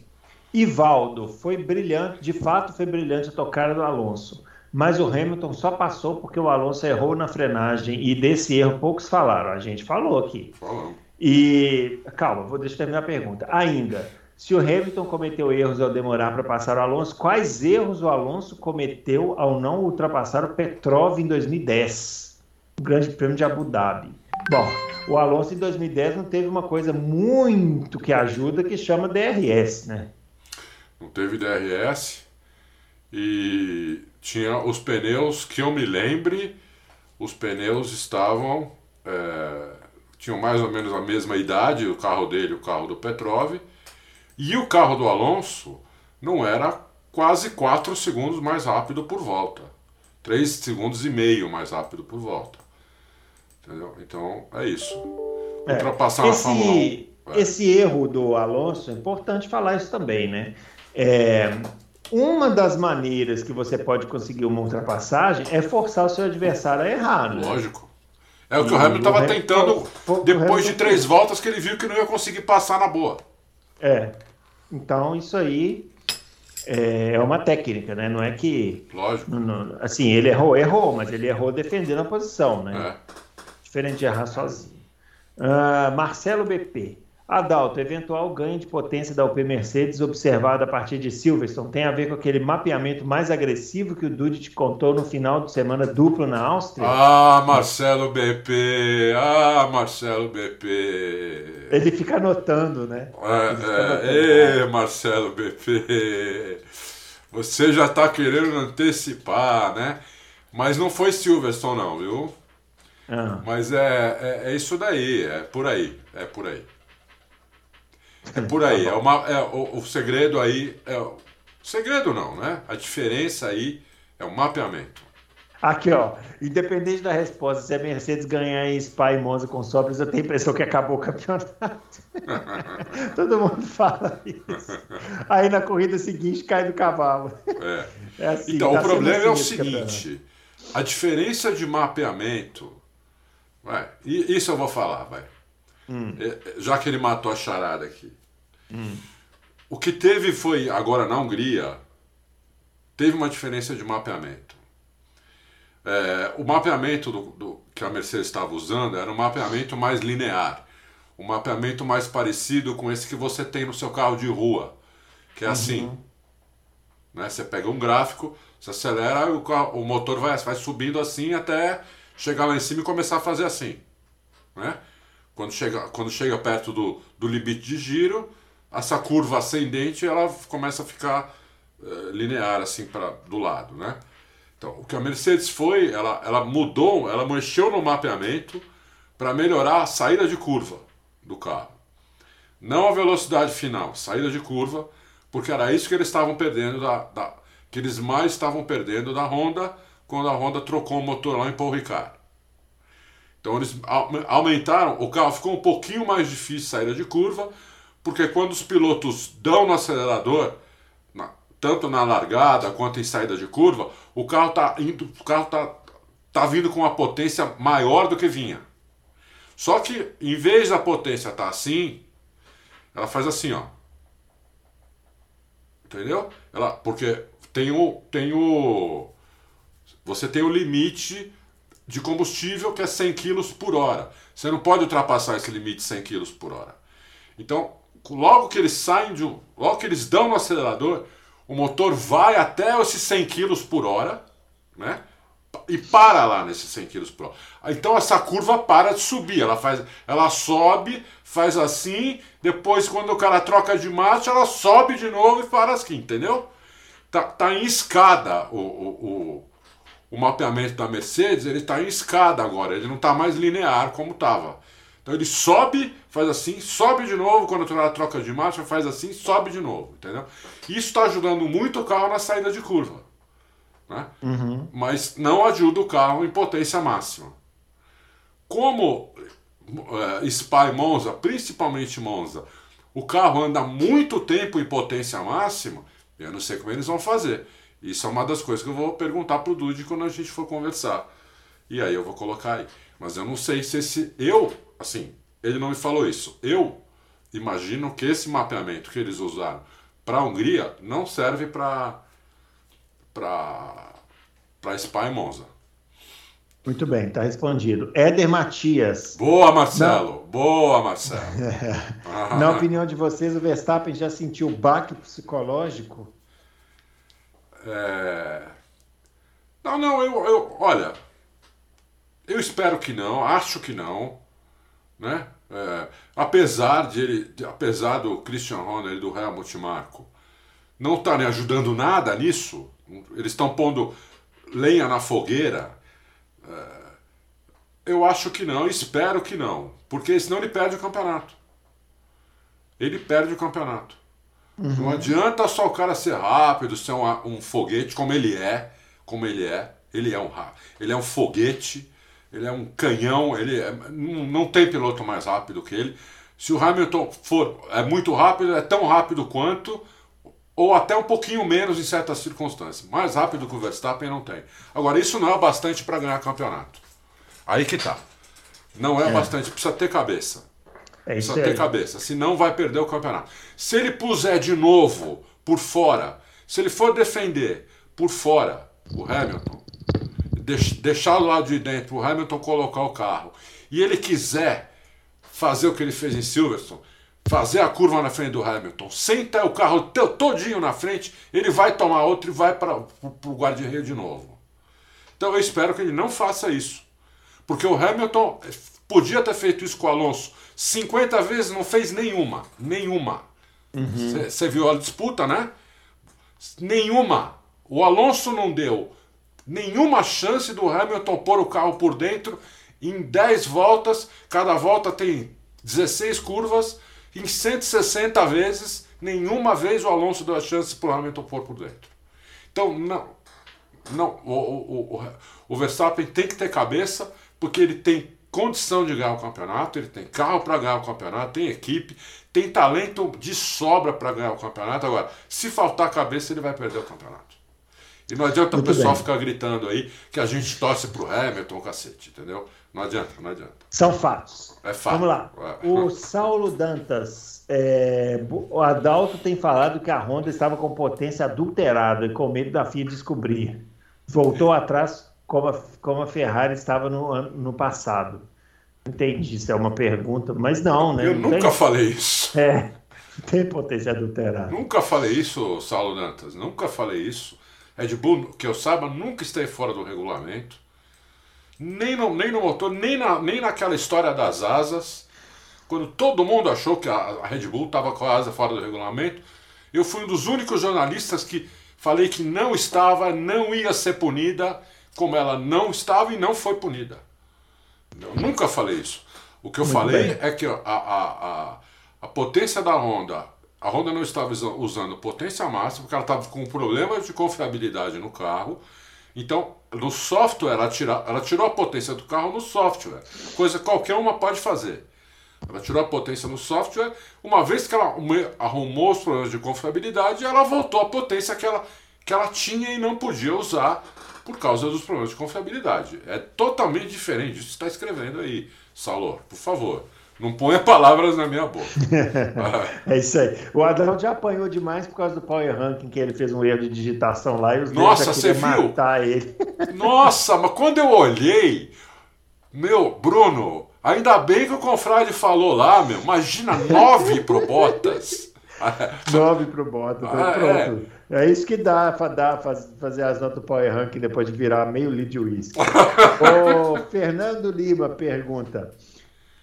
Ivaldo, foi brilhante, de fato foi brilhante a tocada do Alonso. Mas o Hamilton só passou porque o Alonso errou na frenagem e desse erro poucos falaram. A gente falou aqui. Falamos. E calma, vou deixar terminar a pergunta. Ainda, se o Hamilton cometeu erros ao demorar para passar o Alonso, quais erros o Alonso cometeu ao não ultrapassar o Petrov em 2010, o Grande Prêmio de Abu Dhabi? Bom, o Alonso em 2010 não teve uma coisa muito que ajuda que chama DRS, né? Não teve DRS e tinha os pneus que eu me lembre, os pneus estavam é, tinham mais ou menos a mesma idade, o carro dele, o carro do Petrov e o carro do Alonso não era quase 4 segundos mais rápido por volta. 3 segundos e meio mais rápido por volta. Entendeu? Então é isso. É, Ultrapassar esse, na Fórmula 1. É. Esse erro do Alonso, é importante falar isso também, né? É, uma das maneiras que você pode conseguir uma ultrapassagem é forçar o seu adversário a errar. Né? Lógico. É o que e o Hamilton estava tentando depois de três voltas que ele viu que não ia conseguir passar na boa. É. Então, isso aí é, é uma técnica, né? Não é que. Lógico. Não, assim, ele errou, errou, mas ele errou defendendo a posição, né? É. Diferente de errar sozinho. Uh, Marcelo BP. Adalto, eventual ganho de potência da UP Mercedes observado a partir de Silverstone tem a ver com aquele mapeamento mais agressivo que o Dude te contou no final de semana duplo na Áustria? Ah, Marcelo BP! Ah, Marcelo BP! Ele fica anotando, né? É, é, Marcelo BP! Você já está querendo antecipar, né? Mas não foi Silverstone, não, viu? Ah. Mas é, é, é isso daí, é por aí, é por aí. É por aí. Tá é uma, é, o, o segredo aí. É, o segredo não, né? A diferença aí é o mapeamento. Aqui, ó. Independente da resposta, se a Mercedes ganhar em Spa e Monza com sobras, eu tenho a impressão que acabou o campeonato. Todo mundo fala isso. Aí na corrida seguinte cai do cavalo. É. é assim, então, tá o problema é o seguinte: a diferença de mapeamento. Vai, isso eu vou falar, vai. Hum. É, já que ele matou a charada aqui. Hum. O que teve foi, agora na Hungria, teve uma diferença de mapeamento. É, o mapeamento do, do, que a Mercedes estava usando era um mapeamento mais linear, um mapeamento mais parecido com esse que você tem no seu carro de rua, que é uhum. assim. Né? Você pega um gráfico, você acelera, o, carro, o motor vai, vai subindo assim até chegar lá em cima e começar a fazer assim. Né? Quando chega, quando chega perto do, do limite de giro, essa curva ascendente ela começa a ficar uh, linear assim para do lado, né? Então, o que a Mercedes foi, ela, ela mudou, ela mexeu no mapeamento para melhorar a saída de curva do carro. Não a velocidade final, saída de curva, porque era isso que eles estavam perdendo da, da que eles mais estavam perdendo da Honda quando a Honda trocou o motor lá em Paul Ricard. Então eles aumentaram, o carro ficou um pouquinho mais difícil saída de curva, porque quando os pilotos dão no acelerador, na, tanto na largada quanto em saída de curva, o carro está indo, o carro tá, tá vindo com uma potência maior do que vinha. Só que em vez da potência estar tá assim, ela faz assim, ó. Entendeu? Ela, porque tem o, tem o, você tem o limite de combustível que é 100 kg por hora. Você não pode ultrapassar esse limite de 100 kg por hora. Então, logo que eles saem de um, logo que eles dão no acelerador, o motor vai até esses 100 kg por hora, né? E para lá nesses 100 kg por hora. Então essa curva para de subir, ela faz, ela sobe, faz assim, depois quando o cara troca de marcha, ela sobe de novo e para assim, entendeu? Tá, tá em escada o, o, o mapeamento da Mercedes ele está em escada agora, ele não está mais linear como estava. Então ele sobe, faz assim, sobe de novo, quando a troca de marcha, faz assim, sobe de novo, entendeu? Isso está ajudando muito o carro na saída de curva. Né? Uhum. Mas não ajuda o carro em potência máxima. Como uh, Spa e Monza, principalmente Monza, o carro anda muito tempo em potência máxima, eu não sei como eles vão fazer. Isso é uma das coisas que eu vou perguntar pro Dude quando a gente for conversar. E aí eu vou colocar aí. Mas eu não sei se esse. Eu, assim, ele não me falou isso. Eu imagino que esse mapeamento que eles usaram para a Hungria não serve para para Spa e Monza. Muito bem, está respondido. Éder Matias. Boa, Marcelo. Na... Boa, Marcelo. Na opinião de vocês, o Verstappen já sentiu baque psicológico é... Não, não, eu, eu, olha, eu espero que não, acho que não, né? É, apesar de ele, apesar do Christian Horner e do Helmut Marko não estarem ajudando nada nisso, eles estão pondo lenha na fogueira. É, eu acho que não, espero que não, porque senão ele perde o campeonato. Ele perde o campeonato. Uhum. Não adianta só o cara ser rápido, ser um, um, foguete como ele é, como ele é. Ele é um ele é um foguete, ele é um canhão, ele é, não, tem piloto mais rápido que ele. Se o Hamilton for é muito rápido, é tão rápido quanto ou até um pouquinho menos em certas circunstâncias. Mais rápido que o Verstappen não tem. Agora isso não é bastante para ganhar campeonato. Aí que tá. Não é, é. bastante, precisa ter cabeça. É isso Precisa ter cabeça, senão vai perder o campeonato. Se ele puser de novo por fora, se ele for defender por fora o Hamilton, deixar lado de dentro o Hamilton colocar o carro, e ele quiser fazer o que ele fez em Silverstone, fazer a curva na frente do Hamilton, senta o carro todinho na frente, ele vai tomar outro e vai para o guarda-reio de novo. Então eu espero que ele não faça isso. Porque o Hamilton podia ter feito isso com o Alonso 50 vezes, não fez nenhuma. Nenhuma. Você uhum. viu a disputa, né? Nenhuma. O Alonso não deu nenhuma chance do Hamilton pôr o carro por dentro em 10 voltas. Cada volta tem 16 curvas. Em 160 vezes, nenhuma vez o Alonso deu a chance para o Hamilton pôr por dentro. Então, não. Não, o, o, o, o Verstappen tem que ter cabeça, porque ele tem condição de ganhar o campeonato, ele tem carro para ganhar o campeonato, tem equipe, tem talento de sobra para ganhar o campeonato. Agora, se faltar cabeça, ele vai perder o campeonato. E não adianta Muito o pessoal bem. ficar gritando aí que a gente torce pro Hamilton, cacete, entendeu? Não adianta, não adianta. São fatos. É fato. Vamos lá. É. O Saulo Dantas, é, o Adalto tem falado que a Honda estava com potência adulterada e com medo da FIA descobrir. Voltou atrás como a, como a Ferrari estava no, no passado. Entendi, isso é uma pergunta, mas não, né? Eu não nunca tem... falei isso. É, tem potência adulterada. Nunca falei isso, Saulo Dantas, nunca falei isso. Red Bull, que eu saiba, nunca esteve fora do regulamento. Nem no, nem no motor, nem, na, nem naquela história das asas. Quando todo mundo achou que a, a Red Bull estava com a asa fora do regulamento, eu fui um dos únicos jornalistas que falei que não estava, não ia ser punida como ela não estava e não foi punida. Eu nunca falei isso. O que eu Muito falei bem. é que a, a, a, a, potência da Honda, a Honda não estava usando potência máxima, porque ela estava com problemas de confiabilidade no carro. Então, no software, ela, tira, ela tirou a potência do carro no software, coisa que qualquer uma pode fazer. Ela tirou a potência no software, uma vez que ela arrumou os problemas de confiabilidade, ela voltou à potência que ela, que ela tinha e não podia usar por causa dos problemas de confiabilidade. É totalmente diferente disso que está escrevendo aí, Salor. Por favor, não ponha palavras na minha boca. é isso aí. O Adão já apanhou demais por causa do Power Ranking, que ele fez um erro de digitação lá e os Nossa, você viu? matar ele. Nossa, mas quando eu olhei, meu, Bruno, ainda bem que o confrade falou lá, meu. Imagina nove pro Bottas. nove pro Bottas. Ah, pronto. É. É isso que dá para faz, fazer as notas do Power Ranking depois de virar meio lead whisky. o Fernando Lima pergunta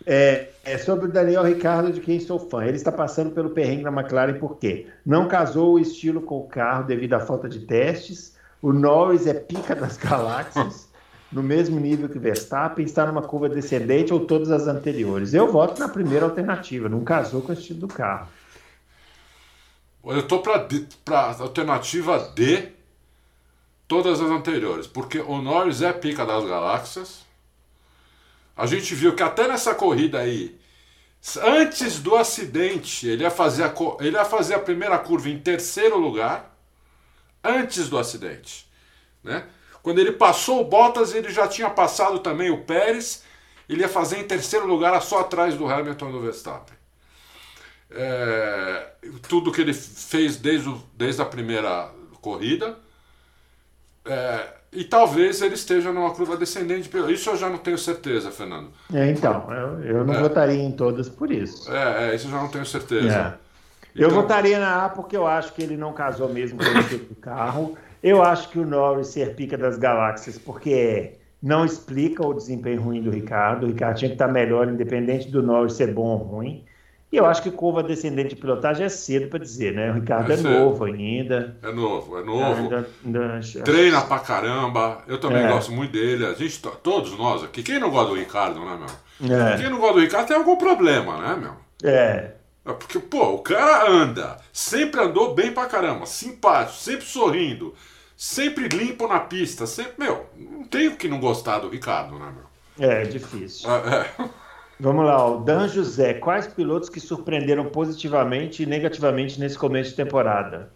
é, é, sobre o Daniel Ricardo, de quem sou fã. Ele está passando pelo perrengue na McLaren por quê? Não casou o estilo com o carro devido à falta de testes. O Norris é pica das galáxias, no mesmo nível que Verstappen, está numa curva descendente ou todas as anteriores. Eu voto na primeira alternativa, não casou com o estilo do carro. Eu estou para alternativa D, todas as anteriores, porque o Norris é pica das galáxias. A gente viu que até nessa corrida aí, antes do acidente, ele ia fazer a, ele ia fazer a primeira curva em terceiro lugar, antes do acidente. Né? Quando ele passou o Bottas, ele já tinha passado também o Pérez, ele ia fazer em terceiro lugar, só atrás do Hamilton e do Verstappen é, tudo que ele fez desde, o, desde a primeira corrida. É, e talvez ele esteja numa curva descendente. Isso eu já não tenho certeza, Fernando. É, então, eu, eu não é. votaria em todas por isso. É, é isso eu já não tenho certeza. É. Então... Eu votaria na A porque eu acho que ele não casou mesmo com o tipo do carro. Eu acho que o Norris ser pica das galáxias, porque não explica o desempenho ruim do Ricardo. O Ricardo tinha que estar melhor, independente do Norris ser bom ou ruim. E eu acho que curva descendente de pilotagem é cedo para dizer, né? O Ricardo é, é novo ainda. É novo, é novo. Ainda, ainda... Treina pra caramba. Eu também é. gosto muito dele. A gente, todos nós aqui. Quem não gosta do Ricardo, né, meu? É. Quem não gosta do Ricardo tem algum problema, né, meu? É. é. Porque, pô, o cara anda, sempre andou bem pra caramba, simpático, sempre sorrindo, sempre limpo na pista, sempre, meu, não tem o que não gostar do Ricardo, né, meu? É, difícil. É. Vamos lá, o Dan José. Quais pilotos que surpreenderam positivamente e negativamente nesse começo de temporada?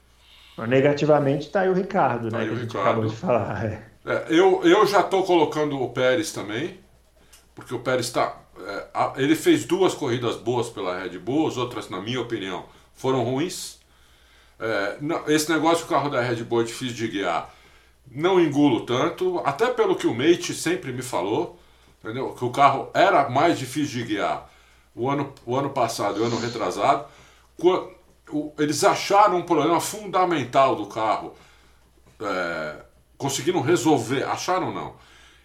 Negativamente está aí o Ricardo, tá né? que a gente Ricardo. acabou de falar. É. É, eu, eu já estou colocando o Pérez também, porque o Pérez está. É, ele fez duas corridas boas pela Red Bull, as outras, na minha opinião, foram ruins. É, não, esse negócio do carro da Red Bull é difícil de guiar. Não engulo tanto, até pelo que o Mate sempre me falou entendeu? Que o carro era mais difícil de guiar. O ano, o ano passado e o ano retrasado, eles acharam um problema fundamental do carro, é, conseguiram resolver, acharam não,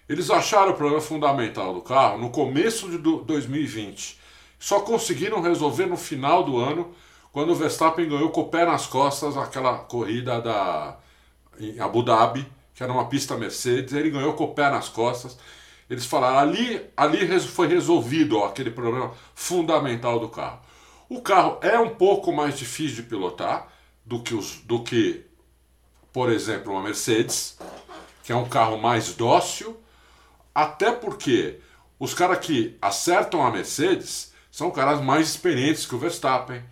eles acharam o problema fundamental do carro no começo de 2020, só conseguiram resolver no final do ano, quando o Verstappen ganhou com o pé nas costas aquela corrida da, em Abu Dhabi, que era uma pista Mercedes, ele ganhou com o pé nas costas. Eles falaram, ali, ali foi resolvido ó, aquele problema fundamental do carro. O carro é um pouco mais difícil de pilotar do que, os, do que por exemplo, uma Mercedes, que é um carro mais dócil, até porque os caras que acertam a Mercedes são caras mais experientes que o Verstappen,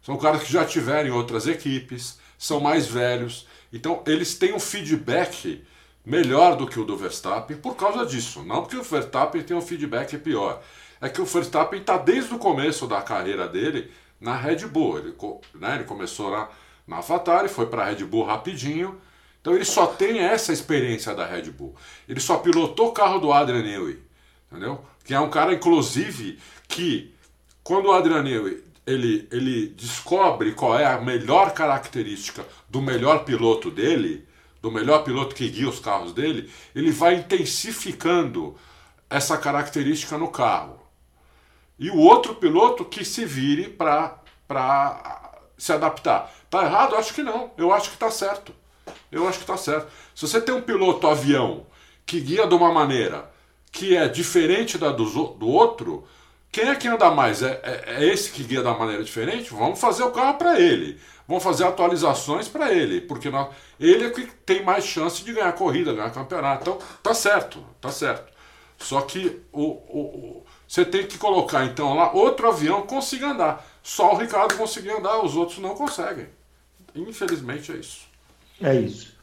são caras que já tiveram outras equipes, são mais velhos, então eles têm um feedback melhor do que o do Verstappen por causa disso. Não porque o Verstappen tem um feedback pior. É que o Verstappen está desde o começo da carreira dele na Red Bull. Ele, né, ele começou na, na AlphaTauri, foi para a Red Bull rapidinho. Então ele só tem essa experiência da Red Bull. Ele só pilotou o carro do Adrian Newey, entendeu? Que é um cara, inclusive, que quando o Adrian Newey ele, ele descobre qual é a melhor característica do melhor piloto dele, do melhor piloto que guia os carros dele, ele vai intensificando essa característica no carro. E o outro piloto que se vire para se adaptar. Tá errado? Acho que não. Eu acho que está certo. Eu acho que está certo. Se você tem um piloto avião que guia de uma maneira que é diferente da do, do outro, quem é que anda mais? É, é, é, esse que guia da maneira diferente? Vamos fazer o carro para ele. Vamos fazer atualizações para ele, porque nós, ele é que tem mais chance de ganhar corrida, ganhar campeonato. Então, tá certo, tá certo. Só que o, o, o, você tem que colocar então lá outro avião que consiga andar. Só o Ricardo conseguir andar, os outros não conseguem. Infelizmente é isso. É isso.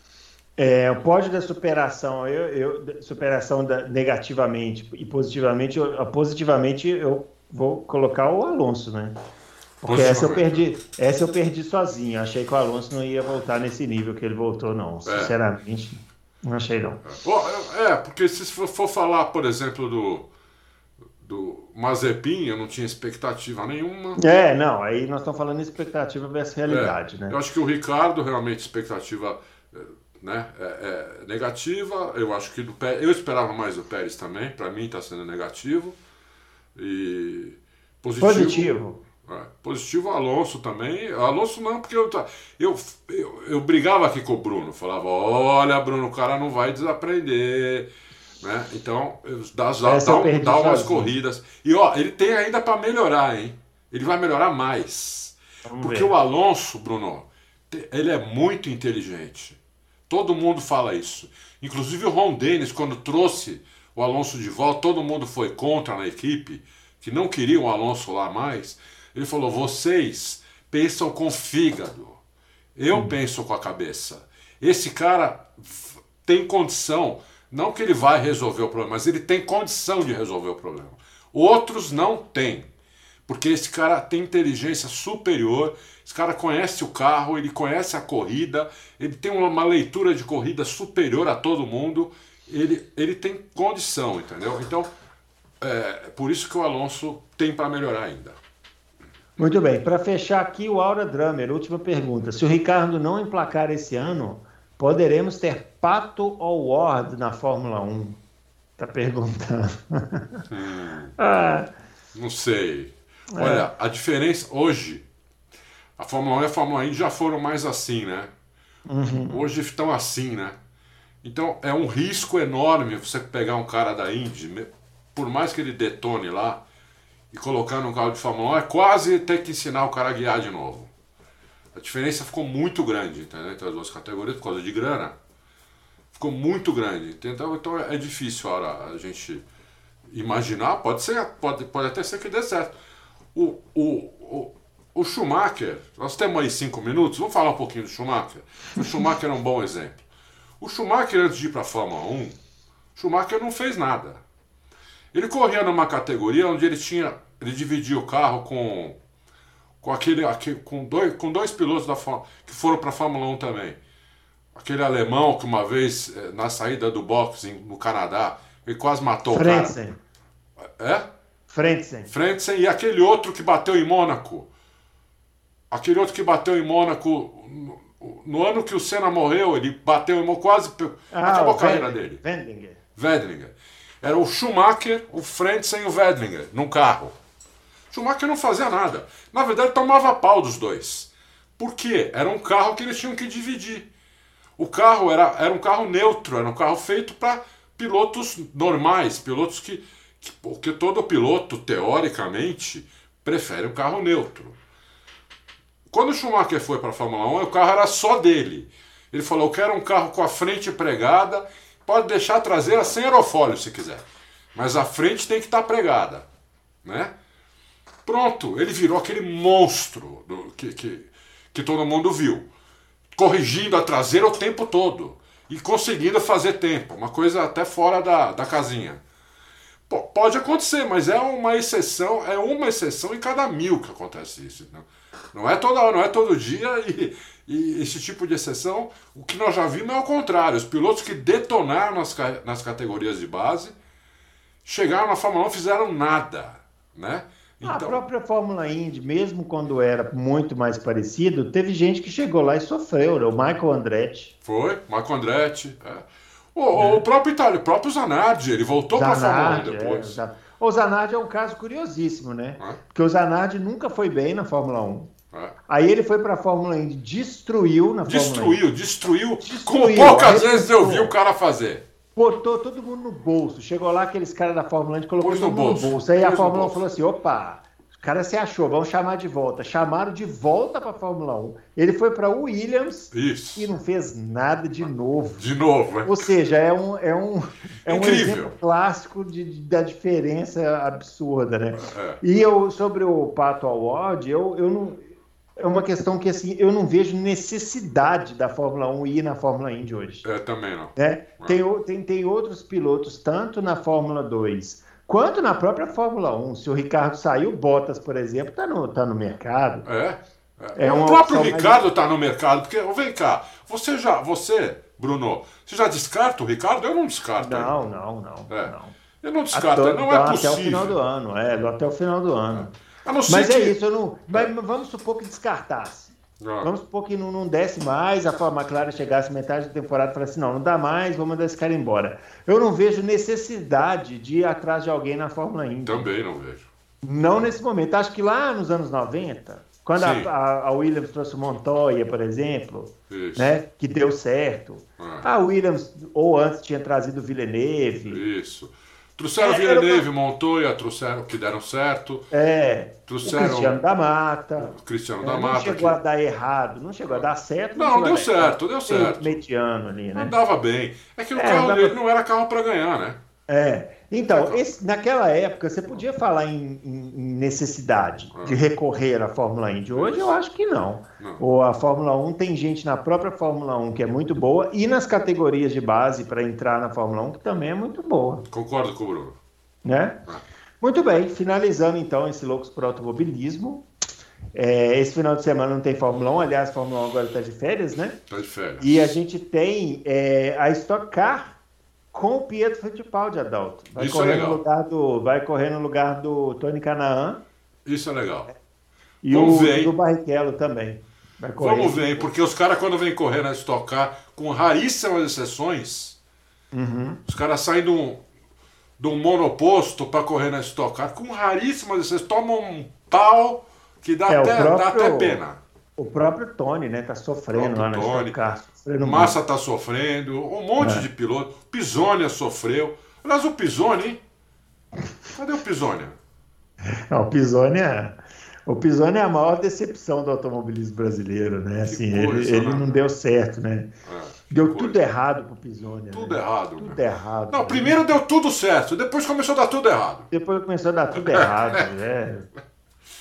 É, o pódio da superação, eu, eu superação da, negativamente e positivamente, eu, positivamente eu vou colocar o Alonso, né? Porque essa eu perdi, essa eu perdi sozinho. Achei que o Alonso não ia voltar nesse nível que ele voltou, não. É. Sinceramente, não achei não. É, é porque se for, falar, por exemplo, do, do Mazepin, eu não tinha expectativa nenhuma. É, não, aí nós estamos falando expectativa versus realidade, é, né? Eu acho que o Ricardo, realmente, expectativa né, é, é negativa. Eu acho que do Pérez, eu esperava mais do Pérez também, para mim está sendo negativo. E positivo. Positivo. É, positivo Alonso também. Alonso não, porque eu, eu, eu, eu brigava aqui com o Bruno, falava: olha, Bruno, o cara não vai desaprender né? Então, dá, dá, dá, dá umas corridas. E ó, ele tem ainda para melhorar, hein? Ele vai melhorar mais. Vamos Porque ver. o Alonso, Bruno, ele é muito inteligente. Todo mundo fala isso. Inclusive o Ron Dennis, quando trouxe o Alonso de volta, todo mundo foi contra na equipe, que não queriam o Alonso lá mais. Ele falou: vocês pensam com fígado. Eu hum. penso com a cabeça. Esse cara tem condição não que ele vai resolver o problema, mas ele tem condição de resolver o problema. Outros não têm. Porque esse cara tem inteligência superior, esse cara conhece o carro, ele conhece a corrida, ele tem uma leitura de corrida superior a todo mundo, ele, ele tem condição, entendeu? Então, é por isso que o Alonso tem para melhorar ainda. Muito bem, para fechar aqui, o Aura Drummer, última pergunta. Se o Ricardo não emplacar esse ano, Poderemos ter Pato ou Ward na Fórmula 1? Tá perguntando. Hum, ah. Não sei. Olha, é. a diferença hoje, a Fórmula 1 e a Fórmula 1 já foram mais assim, né? Uhum. Hoje estão assim, né? Então é um risco enorme você pegar um cara da Indy, por mais que ele detone lá, e colocar no carro de Fórmula 1, é quase ter que ensinar o cara a guiar de novo. A diferença ficou muito grande entendeu? entre as duas categorias por causa de grana. Ficou muito grande. Então, então é difícil a, hora a gente imaginar. Pode, ser, pode, pode até ser que dê certo. O, o, o, o Schumacher, nós temos aí cinco minutos, vamos falar um pouquinho do Schumacher. O Schumacher é um bom exemplo. O Schumacher, antes de ir para a Fórmula 1, Schumacher não fez nada. Ele corria numa categoria onde ele tinha. Ele dividia o carro com com aquele, aquele com, dois, com dois pilotos da, que foram para a Fórmula 1 também. Aquele alemão que uma vez, eh, na saída do boxe no Canadá, ele quase matou Frentzen. o cara. É? Frentzen. Frentzen e aquele outro que bateu em Mônaco. Aquele outro que bateu em Mônaco no, no ano que o Senna morreu, ele bateu em quase ah, acabou a carreira dele. Wendlinger. Wendlinger. Era o Schumacher, o Frentzen e o Wendlinger num carro. Schumacher não fazia nada. Na verdade, tomava pau dos dois. Por quê? Era um carro que eles tinham que dividir. O carro era, era um carro neutro, era um carro feito para pilotos normais, pilotos que, que. Porque todo piloto, teoricamente, prefere um carro neutro. Quando o Schumacher foi para a Fórmula 1, o carro era só dele. Ele falou: Eu quero um carro com a frente pregada, pode deixar a traseira sem aerofólio se quiser, mas a frente tem que estar tá pregada. Né? Pronto, ele virou aquele monstro do, que, que, que todo mundo viu, corrigindo a traseira o tempo todo e conseguindo fazer tempo, uma coisa até fora da, da casinha. Pô, pode acontecer, mas é uma exceção, é uma exceção em cada mil que acontece isso. Não, não é toda não é todo dia e, e, esse tipo de exceção, o que nós já vimos é o contrário. Os pilotos que detonaram nas, nas categorias de base chegaram na Fórmula 1 fizeram nada, né? Então... A própria Fórmula Indy, mesmo quando era muito mais parecido, teve gente que chegou lá e sofreu, né? o Michael Andretti. Foi, Michael Andretti. É. O, é. o, próprio Itália, o próprio Zanardi, ele voltou para a Fórmula 1 depois. É, o Zanardi é um caso curiosíssimo, né? É. Porque o Zanardi nunca foi bem na Fórmula 1. É. Aí ele foi para a Fórmula Indy, destruiu na destruiu, Fórmula Indy. Destruiu, destruiu. Como poucas vezes eu vi o cara fazer botou todo mundo no bolso. Chegou lá aqueles caras da Fórmula 1 colocou todo mundo no bolso. Aí Pôs a Fórmula 1 falou assim: opa, cara se achou, vamos chamar de volta. Chamaram de volta para a Fórmula 1. Ele foi para o Williams Isso. e não fez nada de novo. De novo, é. Ou seja, é um, é um, é um exemplo clássico de, de, da diferença absurda, né? É. E eu, sobre o Pato Award, eu, eu não é uma questão que assim eu não vejo necessidade da Fórmula 1 ir na Fórmula Indy hoje. É, também não. É, tem, tem, tem outros pilotos, tanto na Fórmula 2 quanto na própria Fórmula 1. Se o Ricardo saiu, Bottas, por exemplo, está no, tá no mercado. É. é. é o próprio Ricardo está mais... no mercado, porque, vem cá, você já, você, Bruno, você já descarta o Ricardo? Eu não descarto. Não, não, não, é. não. Eu não descarto, não é possível. Até o final do ano, é, até o final do ano. É. Mas é isso, eu não. Mas vamos supor que descartasse. Ah. Vamos supor que não, não desse mais, a McLaren chegasse metade da temporada e falasse: não, não dá mais, vou mandar esse cara embora. Eu não vejo necessidade de ir atrás de alguém na Fórmula Indy. Também não vejo. Não nesse momento. Acho que lá nos anos 90, quando a, a, Williams trouxe o Montoya, por exemplo, né, que deu certo. Ah. A Williams, ou antes, tinha trazido o Villeneuve. Isso. Trouxeram é, Villeneuve, uma... Montoya, trouxeram que deram certo. É. Trouxeram o Cristiano da Mata. O Cristiano é, da Mata. Não chegou que... a dar errado, não chegou a dar certo. Não, não deu certo, deu certo. Mediano ali, né? Andava bem. É que o é, carro dele não era carro para ganhar, né? É. Então, esse, naquela época, você podia falar em, em necessidade de recorrer à Fórmula Indy. Hoje eu acho que não. não. Ou a Fórmula 1 tem gente na própria Fórmula 1 que é muito boa e nas categorias de base para entrar na Fórmula 1 que também é muito boa. Concordo com o Bruno. Né? Ah. Muito bem, finalizando então esse Loucos por Automobilismo. É, esse final de semana não tem Fórmula 1, aliás, a Fórmula 1 agora está de férias, né? Está de férias. E a gente tem é, a Stock Car com o Pietro Fittipaldi, Adalto. Vai Isso correr é legal. No lugar do, vai correr no lugar do Tony Canaan. Isso é legal. E Vamos o ver, do Barrichello também. Vamos ver, porque os caras, quando vêm correr na Stock Car, com raríssimas exceções, uhum. os caras saem de um, de um monoposto para correr na Stock Car, com raríssimas exceções, tomam um pau que dá, é, até, próprio... dá até pena. O próprio Tony, né, tá sofrendo lá na Tony, sofrendo Massa muito. tá sofrendo, um monte é. de piloto. Pisonia sofreu. Aliás, o Pisonia, hein? Cadê o Pisonia? Não, o Pisonia, o Pisonia é a maior decepção do automobilismo brasileiro, né? Assim, coisa, ele, ele né? não deu certo, né? É, deu tudo errado pro Pisonia. Tudo né? errado. Tudo né? errado. Não, né? primeiro deu tudo certo, depois começou a dar tudo errado. Depois começou a dar tudo errado, né?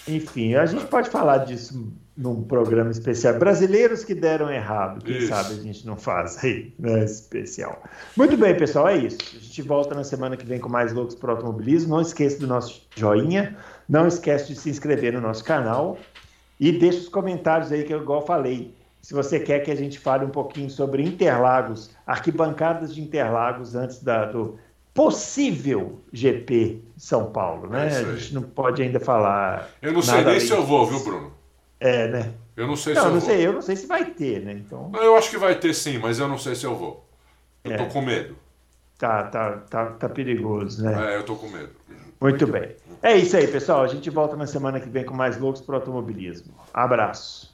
Enfim, a gente pode falar disso num programa especial. Brasileiros que deram errado, quem isso. sabe a gente não faz aí, né? Especial. Muito bem, pessoal, é isso. A gente volta na semana que vem com mais Loucos para Automobilismo. Não esqueça do nosso joinha, não esquece de se inscrever no nosso canal e deixe os comentários aí que eu igual falei. Se você quer que a gente fale um pouquinho sobre Interlagos, arquibancadas de Interlagos antes da, do, possível GP São Paulo, né? É a gente não pode ainda falar. Eu não sei nem se eu vou, viu, Bruno? É, né? Eu não sei não, se eu não vou. sei, eu não sei se vai ter, né? Então. Eu acho que vai ter sim, mas eu não sei se eu vou. Eu É. tô com medo. Tá, tá, tá, tá perigoso, né? É, eu tô com medo. Muito bem. É isso aí, pessoal. A gente volta na semana que vem com mais loucos para o automobilismo. Abraço.